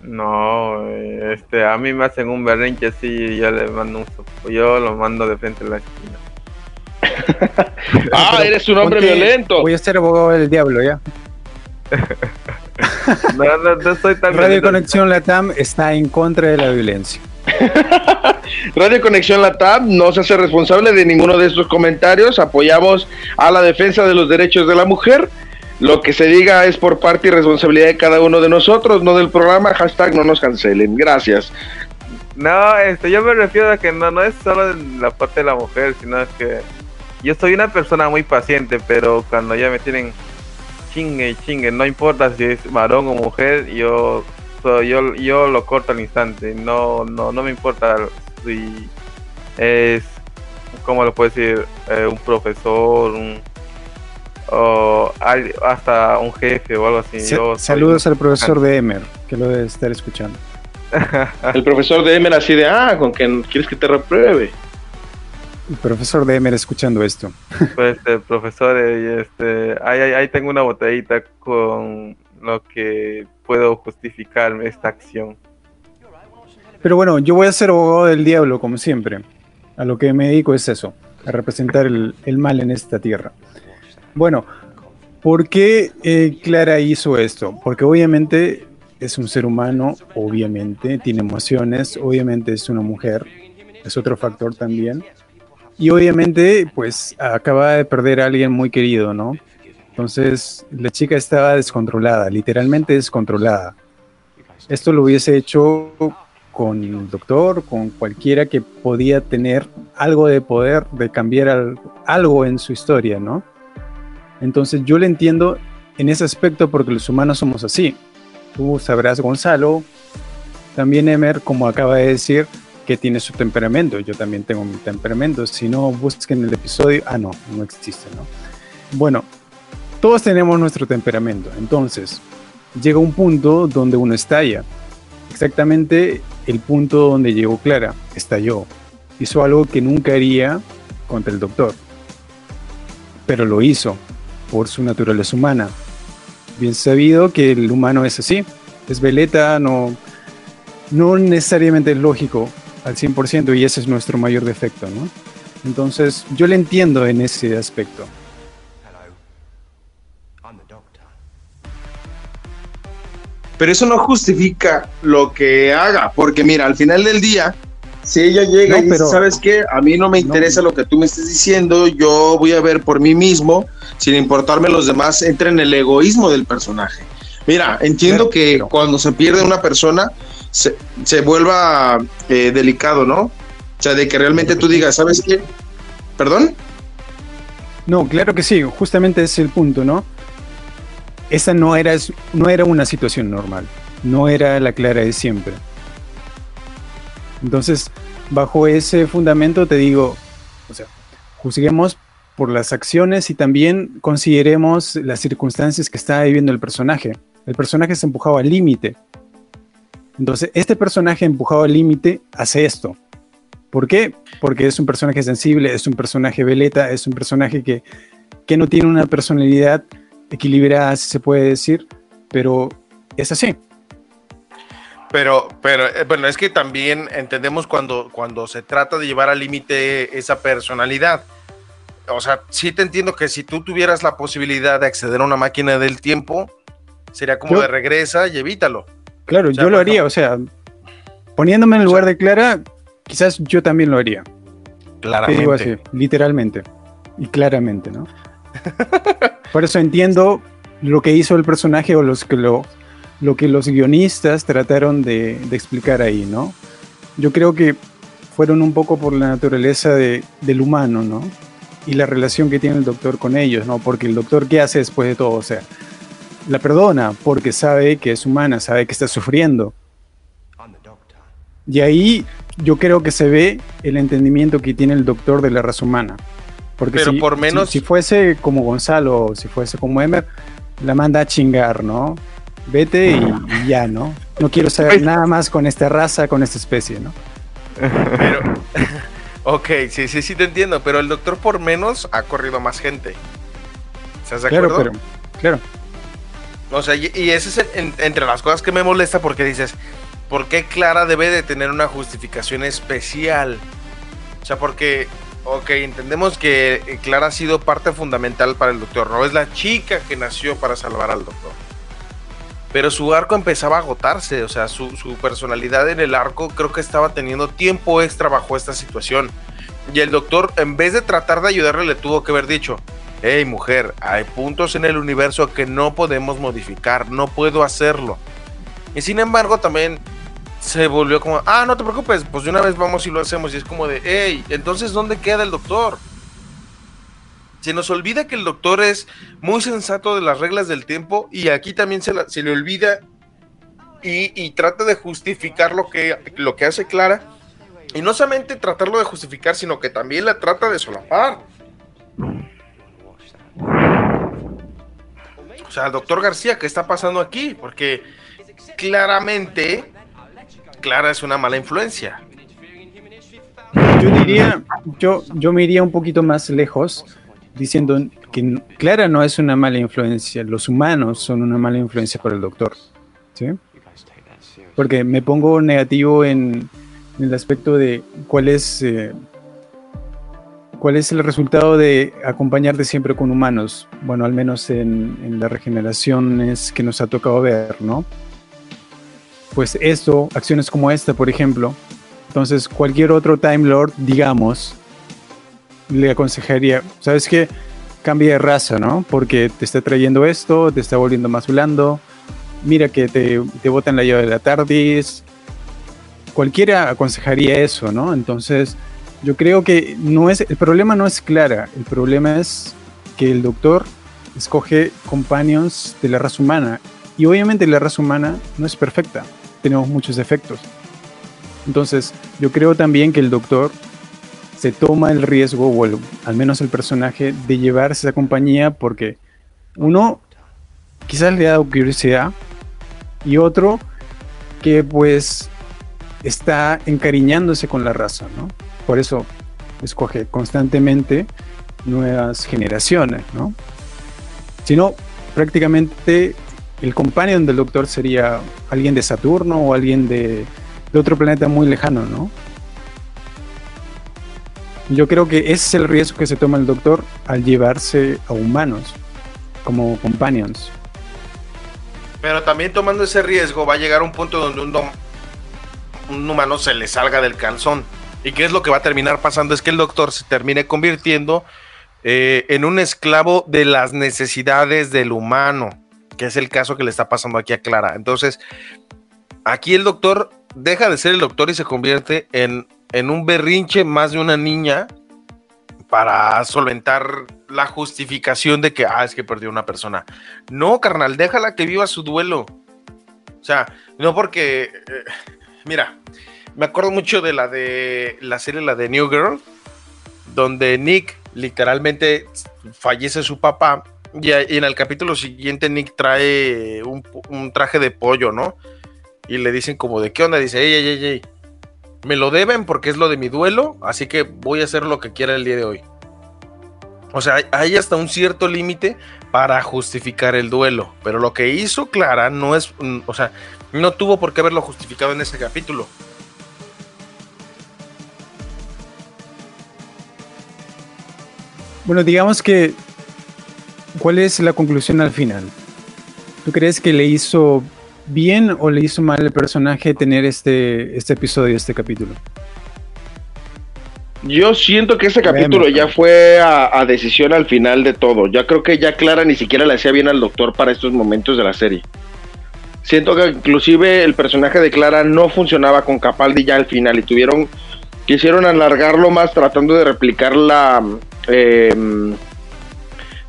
No, eh, este, a mí me hacen un berrinche así y yo le mando un sopo. Yo lo mando de frente a la esquina. (laughs) Ah, Pero eres un hombre ponte- violento. Voy a ser abogado del diablo, ¿ya? (laughs) No, no, no soy tan Radio violento. Conexión Latam está en contra de la violencia. (laughs) Radio Conexión Latam no se hace responsable de ninguno de estos comentarios. Apoyamos a la defensa de los derechos de la mujer. Lo que se diga es por parte y responsabilidad de cada uno de nosotros, no del programa. Hashtag no nos cancelen. Gracias. No, este, yo me refiero a que no, no es solo la parte de la mujer, sino que yo soy una persona muy paciente, pero cuando ya me tienen chingue y chingue, no importa si es varón o mujer, yo so- yo, yo lo corto al instante, no, no, no me importa si es, ¿cómo lo puedo decir? Eh, un profesor, un, o al- hasta un jefe o algo así. Sa- yo soy- Saludos al profesor de Emer, que lo debe estar escuchando. (laughs) El profesor de Emer así de, ah, con que quieres que te repruebe. El profesor de Emer escuchando esto. Pues este, profesor, eh, este, ahí, ahí- ahí tengo una botellita con lo que puedo justificar esta acción. Pero bueno, yo voy a ser abogado del diablo, como siempre. A lo que me dedico es eso, a representar el, mal en esta tierra. Bueno, ¿por qué eh, Clara hizo esto? Porque obviamente es un ser humano, obviamente, tiene emociones, obviamente es una mujer, es otro factor también. Y obviamente, pues acaba de perder a alguien muy querido, ¿no? Entonces, la chica estaba descontrolada, literalmente descontrolada. Esto lo hubiese hecho con el doctor, con cualquiera que podía tener algo de poder de cambiar al- algo en su historia, ¿no? Entonces yo le entiendo en ese aspecto porque los humanos somos así. Tú sabrás, Gonzalo, también Emer, como acaba de decir, que tiene su temperamento. Yo también tengo mi temperamento. Si no, busquen el episodio. Ah, no, no existe, ¿no? Bueno, todos tenemos nuestro temperamento. Entonces, llega un punto donde uno estalla. Exactamente el punto donde llegó Clara. Estalló. Hizo algo que nunca haría contra el doctor. Pero lo hizo por su naturaleza humana. Bien sabido que el humano es así. Es veleta, no, no necesariamente es lógico al 100% y ese es nuestro mayor defecto, ¿no? Entonces, yo le entiendo en ese aspecto. Pero eso no justifica lo que haga, porque mira, al final del día, si ella llega No, y dice, ¿sabes qué? A mí no me interesa lo que tú me estés diciendo, yo voy a ver por mí mismo, sin importarme los demás, entra en el egoísmo del personaje. Mira, entiendo que pero- cuando se pierde una persona, se, se vuelva eh, delicado, ¿no? O sea, de que realmente tú digas, ¿sabes qué? ¿Perdón? No, claro que sí, justamente ese es el punto, ¿no? Esa no era, no era una situación normal, no era la clara de siempre. Entonces, bajo ese fundamento te digo, o sea, juzguemos por las acciones y también consideremos las circunstancias que está viviendo el personaje. El personaje se empujaba al límite. Entonces, este personaje empujado al límite hace esto. ¿Por qué? Porque es un personaje sensible, es un personaje veleta, es un personaje que, que no tiene una personalidad equilibrada, si se puede decir, pero es así. Pero, pero, eh, bueno, es que también entendemos cuando, cuando se trata de llevar al límite esa personalidad. O sea, sí te entiendo que si tú tuvieras la posibilidad de acceder a una máquina del tiempo, sería como Yo- de regresa y evítalo. Claro, O sea, yo lo haría, o sea, poniéndome en el lugar de Clara, quizás yo también lo haría. Te digo así, Claramente. literalmente y claramente, ¿no? Por eso entiendo lo que hizo el personaje o los lo, que los guionistas trataron de, explicar ahí, ¿no? Yo creo que fueron un poco por la naturaleza de- del humano, ¿no? Y la relación que tiene el doctor con ellos, ¿no? Porque el doctor, ¿qué hace después de todo? O sea, la perdona porque sabe que es humana, sabe que está sufriendo. Y ahí yo creo que se ve el entendimiento que tiene el doctor de la raza humana. Porque Pero si, por menos- si, si fuese como Gonzalo si fuese como Emer, la manda a chingar, ¿no? Vete y, y ya, ¿no? No quiero saber nada más con esta raza, con esta especie, ¿no? Pero, (laughs) ok, sí, sí, sí te entiendo, pero el doctor por menos ha corrido más gente. ¿Estás de Claro, acuerdo? pero, claro. O sea, y, y ese es el- en- entre las cosas que me molesta porque dices, ¿por qué Clara debe de tener una justificación especial? O sea, porque, ok, entendemos que eh, Clara ha sido parte fundamental para el doctor, no es la chica que nació para salvar al doctor. Pero su arco empezaba a agotarse, o sea, su, su personalidad en el arco creo que estaba teniendo tiempo extra bajo esta situación. Y el doctor, en vez de tratar de ayudarle, le tuvo que haber dicho, hey mujer, hay puntos en el universo que no podemos modificar, no puedo hacerlo. Y sin embargo también se volvió como, ah, no te preocupes, pues de una vez vamos y lo hacemos. Y es como de, hey, entonces ¿dónde queda el doctor? Se nos olvida que el doctor es muy sensato de las reglas del tiempo y aquí también se, la- se le olvida y, y trata de justificar lo que, lo que hace Clara. Y no solamente tratarlo de justificar, sino que también la trata de solapar. O sea, doctor García, ¿qué está pasando aquí? Porque claramente Clara es una mala influencia. Yo diría, yo, yo me iría un poquito más lejos diciendo que Clara no es una mala influencia, los humanos son una mala influencia para el doctor. ¿sí? Porque me pongo negativo en, en el aspecto de cuál es, eh, cuál es el resultado de acompañarte siempre con humanos. Bueno, al menos en, en las regeneraciones que nos ha tocado ver, ¿no? Pues esto, acciones como esta, por ejemplo, entonces cualquier otro Time Lord, digamos, le aconsejaría, ¿sabes qué? Cambia de raza, ¿no? Porque te está trayendo esto, te está volviendo más blando, mira que te, te botan la llave de la TARDIS, cualquiera aconsejaría eso, ¿no? Entonces, yo creo que no es, el problema no es Clara, el problema es que el doctor escoge companions de la raza humana. Y obviamente la raza humana no es perfecta, tenemos muchos defectos. Entonces, yo creo también que el doctor se toma el riesgo, o al menos el personaje, de llevarse esa compañía porque uno quizás le ha dado curiosidad y otro que pues está encariñándose con la raza, ¿no? Por eso escoge constantemente nuevas generaciones, ¿no? Si no, prácticamente el companion del doctor sería alguien de Saturno o alguien de, otro planeta muy lejano, ¿no? Yo creo que ese es el riesgo que se toma el doctor al llevarse a humanos como companions. Pero también tomando ese riesgo va a llegar un punto donde un humano se le salga del calzón. ¿Y qué es lo que va a terminar pasando? Es que el doctor se termine convirtiendo eh, en un esclavo de las necesidades del humano, que es el caso que le está pasando aquí a Clara. Entonces, aquí el doctor deja de ser el doctor y se convierte en, en un berrinche más de una niña para solventar la justificación de que, ah, es que perdió una persona. No, carnal, déjala que viva su duelo. O sea, no porque, eh, mira, me acuerdo mucho de la de la serie, la de New Girl, donde Nick literalmente fallece su papá y, en el capítulo siguiente Nick trae un, un traje de pollo, ¿no? Y le dicen como de qué onda, dice, ey, ey, ey, ey, me lo deben porque es lo de mi duelo, así que voy a hacer lo que quiera el día de hoy. O sea, hay- hay hasta un cierto límite para justificar el duelo, pero lo que hizo Clara no es, mm, o sea, no tuvo por qué haberlo justificado en ese capítulo. Bueno, digamos que, ¿cuál es la conclusión al final? ¿Tú crees que le hizo bien o le hizo mal el personaje tener este, este episodio, este capítulo? Yo siento que ese capítulo Vemos. ya fue a, a decisión al final de todo. Ya creo que ya Clara ni siquiera le hacía bien al doctor para estos momentos de la serie. Siento que inclusive el personaje de Clara no funcionaba con Capaldi ya al final y tuvieron quisieron alargarlo más tratando de replicar la eh,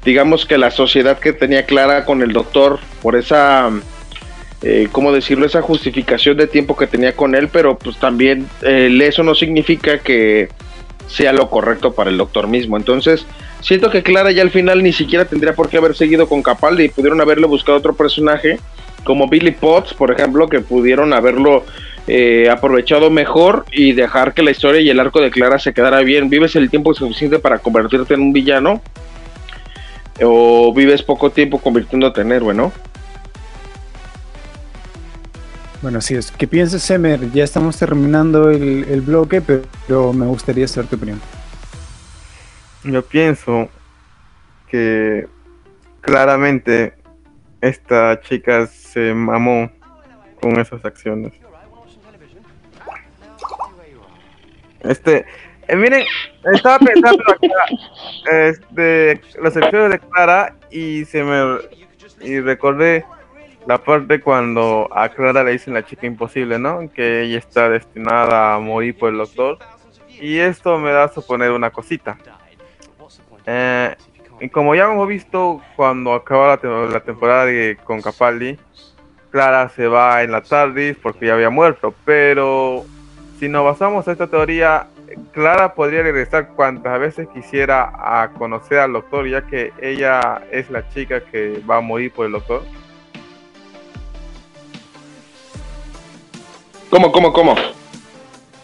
digamos que la sociedad que tenía Clara con el doctor por esa eh, ¿cómo decirlo? Esa justificación de tiempo que tenía con él, pero pues también eso no significa que sea lo correcto para el doctor mismo. Entonces, siento que Clara ya al final ni siquiera tendría por qué haber seguido con Capaldi y pudieron haberle buscado otro personaje como Billy Potts, por ejemplo, que pudieron haberlo eh, aprovechado mejor y dejar que la historia y el arco de Clara se quedara bien. ¿Vives el tiempo suficiente para convertirte en un villano? ¿O vives poco tiempo convirtiéndote en héroe, no? Bueno, así es. ¿Qué piensas, Semer? Ya estamos terminando el, el bloque, pero, pero me gustaría saber tu opinión. Yo pienso que claramente esta chica se mamó con esas acciones. Este, eh, miren, estaba pensando acá, este, los episodios de Clara y se me y recordé la parte cuando a Clara le dicen la chica imposible, ¿no? Que ella está destinada a morir por el doctor. Y esto me da a suponer una cosita. Eh, y como ya hemos visto cuando acaba la, te- la temporada de, con Capaldi, Clara se va en la TARDIS porque ya había muerto. Pero si nos basamos a esta teoría, Clara podría regresar cuantas veces quisiera a conocer al doctor, ya que ella es la chica que va a morir por el doctor. ¿Cómo, cómo, cómo?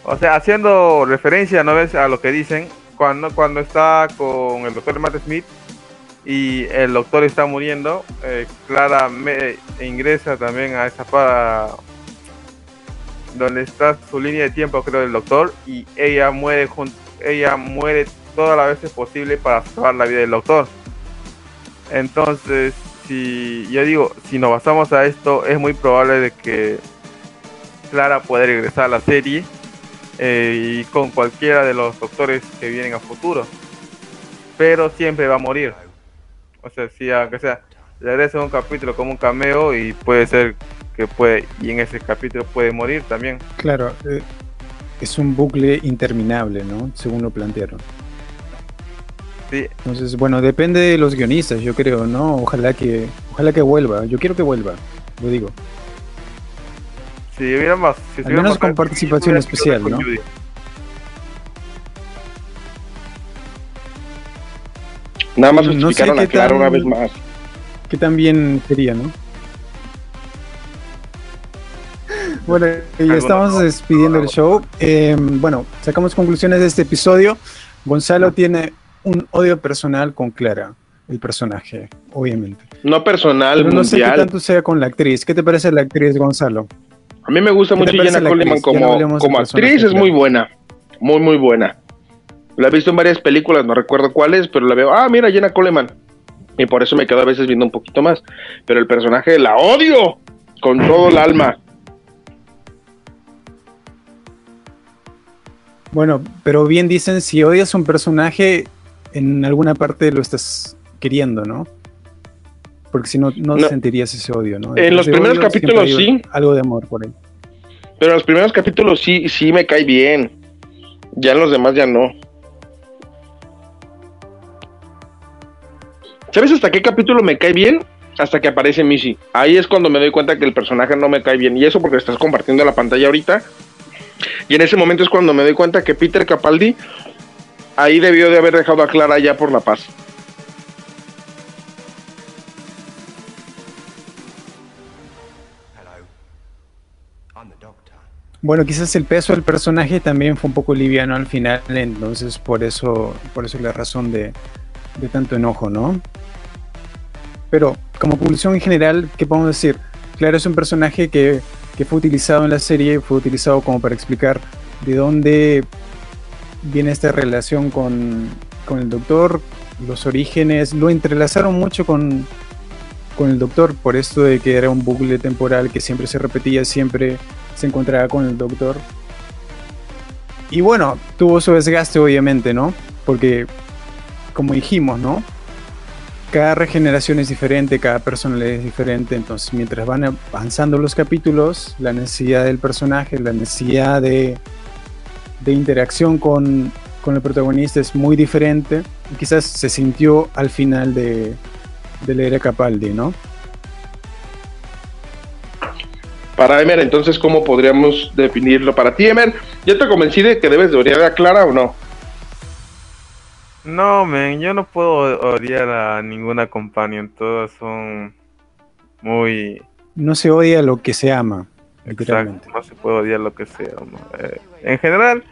O sea, haciendo referencia, ¿no ves? A lo que dicen cuando, cuando está con el doctor Matt Smith y el doctor está muriendo, eh, Clara me- ingresa también a esa para donde está su línea de tiempo, creo, del doctor y ella muere jun- ella muere todas las veces posible para salvar la vida del doctor. Entonces, si yo digo, si nos basamos a esto, es muy probable de que Clara puede regresar a la serie eh, y con cualquiera de los doctores que vienen a futuro. Pero siempre va a morir. O sea, si aunque sea, regresa un capítulo como un cameo y puede ser que puede, y en ese capítulo puede morir también. Claro, eh, es un bucle interminable, ¿no? Según lo plantearon. Sí, Entonces, bueno, depende de los guionistas, yo creo, ¿no? Ojalá que, ojalá que vuelva. Yo quiero que vuelva, lo digo. si hubiera más. Si Al menos con participación especial, ¿no? Judy. Nada más No sé justificaron qué a Clara tan- una vez más. Que también sería, ¿no? Bueno, ya estamos despidiendo el show. Eh, bueno, sacamos conclusiones de este episodio. Gonzalo tiene un odio personal con Clara, el personaje, obviamente. No personal, Pero no sé qué mundial. tanto sea con la actriz. ¿Qué te parece la actriz, Gonzalo? A mí me gusta ¿Qué te mucho Jenna Coleman no como, como actriz, es muy buena. Muy, muy buena. La he visto en varias películas, no recuerdo cuáles, pero la veo. Ah, mira, Jenna Coleman. Y por eso me quedo a veces viendo un poquito más. Pero el personaje la odio con todo el alma. Bueno, pero bien dicen, si odias un personaje, en alguna parte lo estás queriendo, ¿no? Porque si no, no, No. sentirías ese odio, ¿no? En los primeros odio capítulos sí. Algo de amor por ahí. Pero en los primeros capítulos sí, sí me cae bien. Ya en los demás ya no. ¿Sabes hasta qué capítulo me cae bien? Hasta que aparece Missy. Ahí es cuando me doy cuenta que el personaje no me cae bien. Y eso porque estás compartiendo la pantalla ahorita. Y en ese momento es cuando me doy cuenta que Peter Capaldi ahí debió de haber dejado a Clara ya por la paz. Bueno, quizás el peso del personaje también fue un poco liviano al final, entonces por eso, por eso la razón de, de tanto enojo, ¿no? Pero como conclusión en general, ¿qué podemos decir? Claro, es un personaje que, que fue utilizado en la serie, fue utilizado como para explicar de dónde viene esta relación con, con el doctor, los orígenes, lo entrelazaron mucho con, con el doctor, por esto de que era un bucle temporal que siempre se repetía, siempre se encontraba con el doctor. Y bueno, tuvo su desgaste obviamente, ¿no? Porque, como dijimos, ¿no? Cada regeneración es diferente, cada personalidad es diferente, entonces mientras van avanzando los capítulos, la necesidad del personaje, la necesidad de, de interacción con, con el protagonista es muy diferente. Y quizás se sintió al final de, de la Capaldi, ¿no? Para Emer, entonces, ¿cómo podríamos definirlo para ti, Emer? ¿Ya te convencí de que debes de a Clara o no? No, men, yo no puedo odiar a ninguna companion. Todas son muy. No se odia lo que se ama. Exacto, no se puede odiar lo que sea. ¿no? Eh, en general,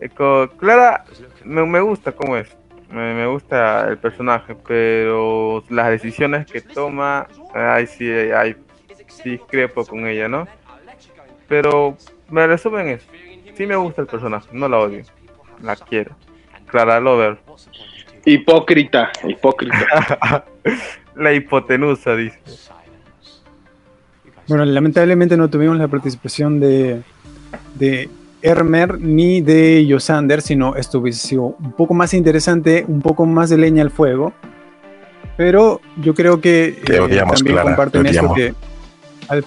eh, co- Clara me, me gusta cómo es. Me, me gusta el personaje, pero las decisiones que toma, ay, sí, ay, discrepo con ella, ¿no? Pero me resumen eso. Sí me gusta el personaje, no la odio. La quiero. Clara Lover. Hipócrita, hipócrita. (laughs) la hipotenusa, dice. Bueno, lamentablemente no tuvimos la participación de, de Hermer ni de Yosander, sino esto hubiese sido un poco más interesante, un poco más de leña al fuego. Pero yo creo que eh, odiamos, también Clara, comparten te esto que al,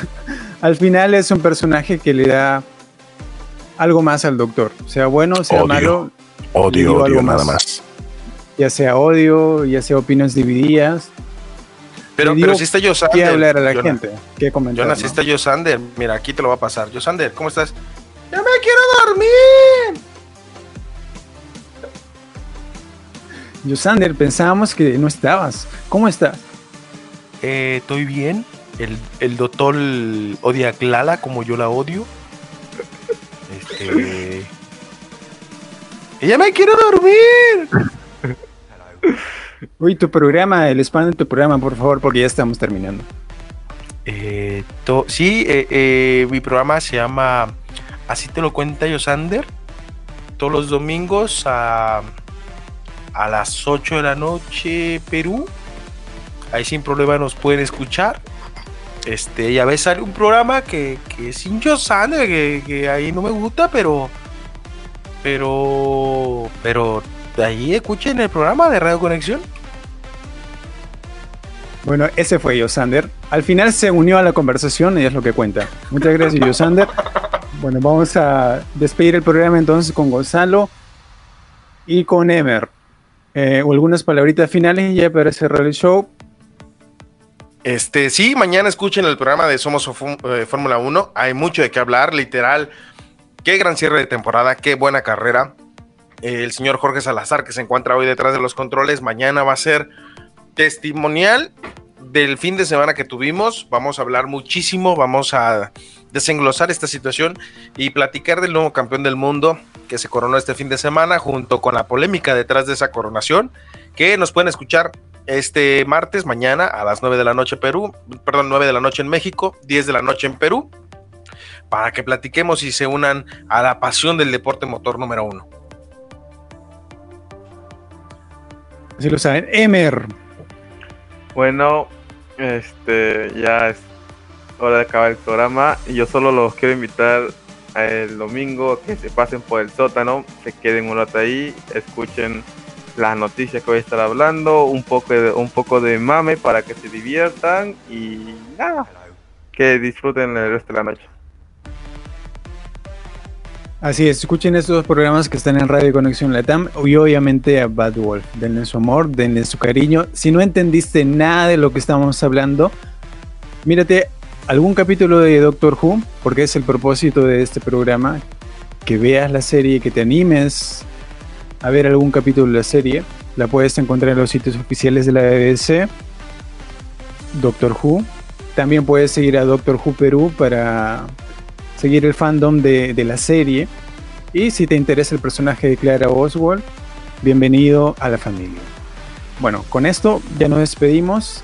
(laughs) al final es un personaje que le da algo más al doctor, sea bueno, sea Odio. malo, Odio, odio, nada más. ya sea odio, ya sea opiniones divididas. Pero, pero si está yo ¿Qué hablar a la gente? ¿Qué comentar? Jonas, si no? está Yosander. Mira, aquí te lo va a pasar. Yosander, ¿cómo estás? ¡Ya me quiero dormir! Yosander, pensábamos que no estabas. ¿Cómo estás? Eh, estoy bien. El, el doctor odia a Clara como yo la odio. Este. ¡Ella me quiero dormir! (laughs) Uy, tu programa, el spam de tu programa, por favor, porque ya estamos terminando. Eh, to- sí, eh, eh, mi programa se llama Así te lo cuenta Yosander. Todos los domingos a, a las 8 de la noche, Perú. Ahí sin problema nos pueden escuchar. Este, y a veces sale un programa que, que es sin Joe Sander, que, que ahí no me gusta, pero. Pero. Pero. De ahí escuchen el programa de Radio Conexión. Bueno, ese fue Yosander. Al final se unió a la conversación y es lo que cuenta. Muchas gracias, Yosander. Bueno, vamos a despedir el programa entonces con Gonzalo y con Emer. Eh, o algunas palabritas finales ya para cerrar el show. Este, sí, mañana escuchen el programa de Somos eh, Fórmula 1. Hay mucho de qué hablar, literal. Qué gran cierre de temporada, qué buena carrera. El señor Jorge Salazar, que se encuentra hoy detrás de los controles, mañana va a ser testimonial del fin de semana que tuvimos. Vamos a hablar muchísimo, vamos a desenglosar esta situación y platicar del nuevo campeón del mundo que se coronó este fin de semana, junto con la polémica detrás de esa coronación, que nos pueden escuchar este martes, mañana a las 9 de la noche Perú, perdón, 9 de la noche en México, 10 de la noche en Perú, para que platiquemos y se unan a la pasión del deporte motor número uno. Así lo saben. Emer. Bueno, este ya es hora de acabar el programa y yo solo los quiero invitar el domingo que se pasen por el sótano, se queden un rato ahí, escuchen las noticias que voy a estar hablando, un poco de, un poco de mame para que se diviertan y nada, que disfruten el resto de la noche. Así es, escuchen estos dos programas que están en Radio Conexión Latam y obviamente a Bad Wolf. Denle su amor, denle su cariño. Si no entendiste nada de lo que estamos hablando, mírate algún capítulo de Doctor Who, porque es el propósito de este programa, que veas la serie, que te animes a ver algún capítulo de la serie. La puedes encontrar en los sitios oficiales de la BBC, Doctor Who. También puedes seguir a Doctor Who Perú para seguir el fandom de, la serie. Y si te interesa el personaje de Clara Oswald, bienvenido a la familia. Bueno, con esto ya nos despedimos.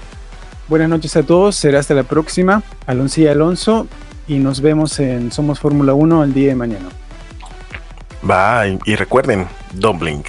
Buenas noches a todos, será hasta la próxima. Alonso y Alonso, y nos vemos en Somos Fórmula 1 el día de mañana. Va, y, recuerden, blink.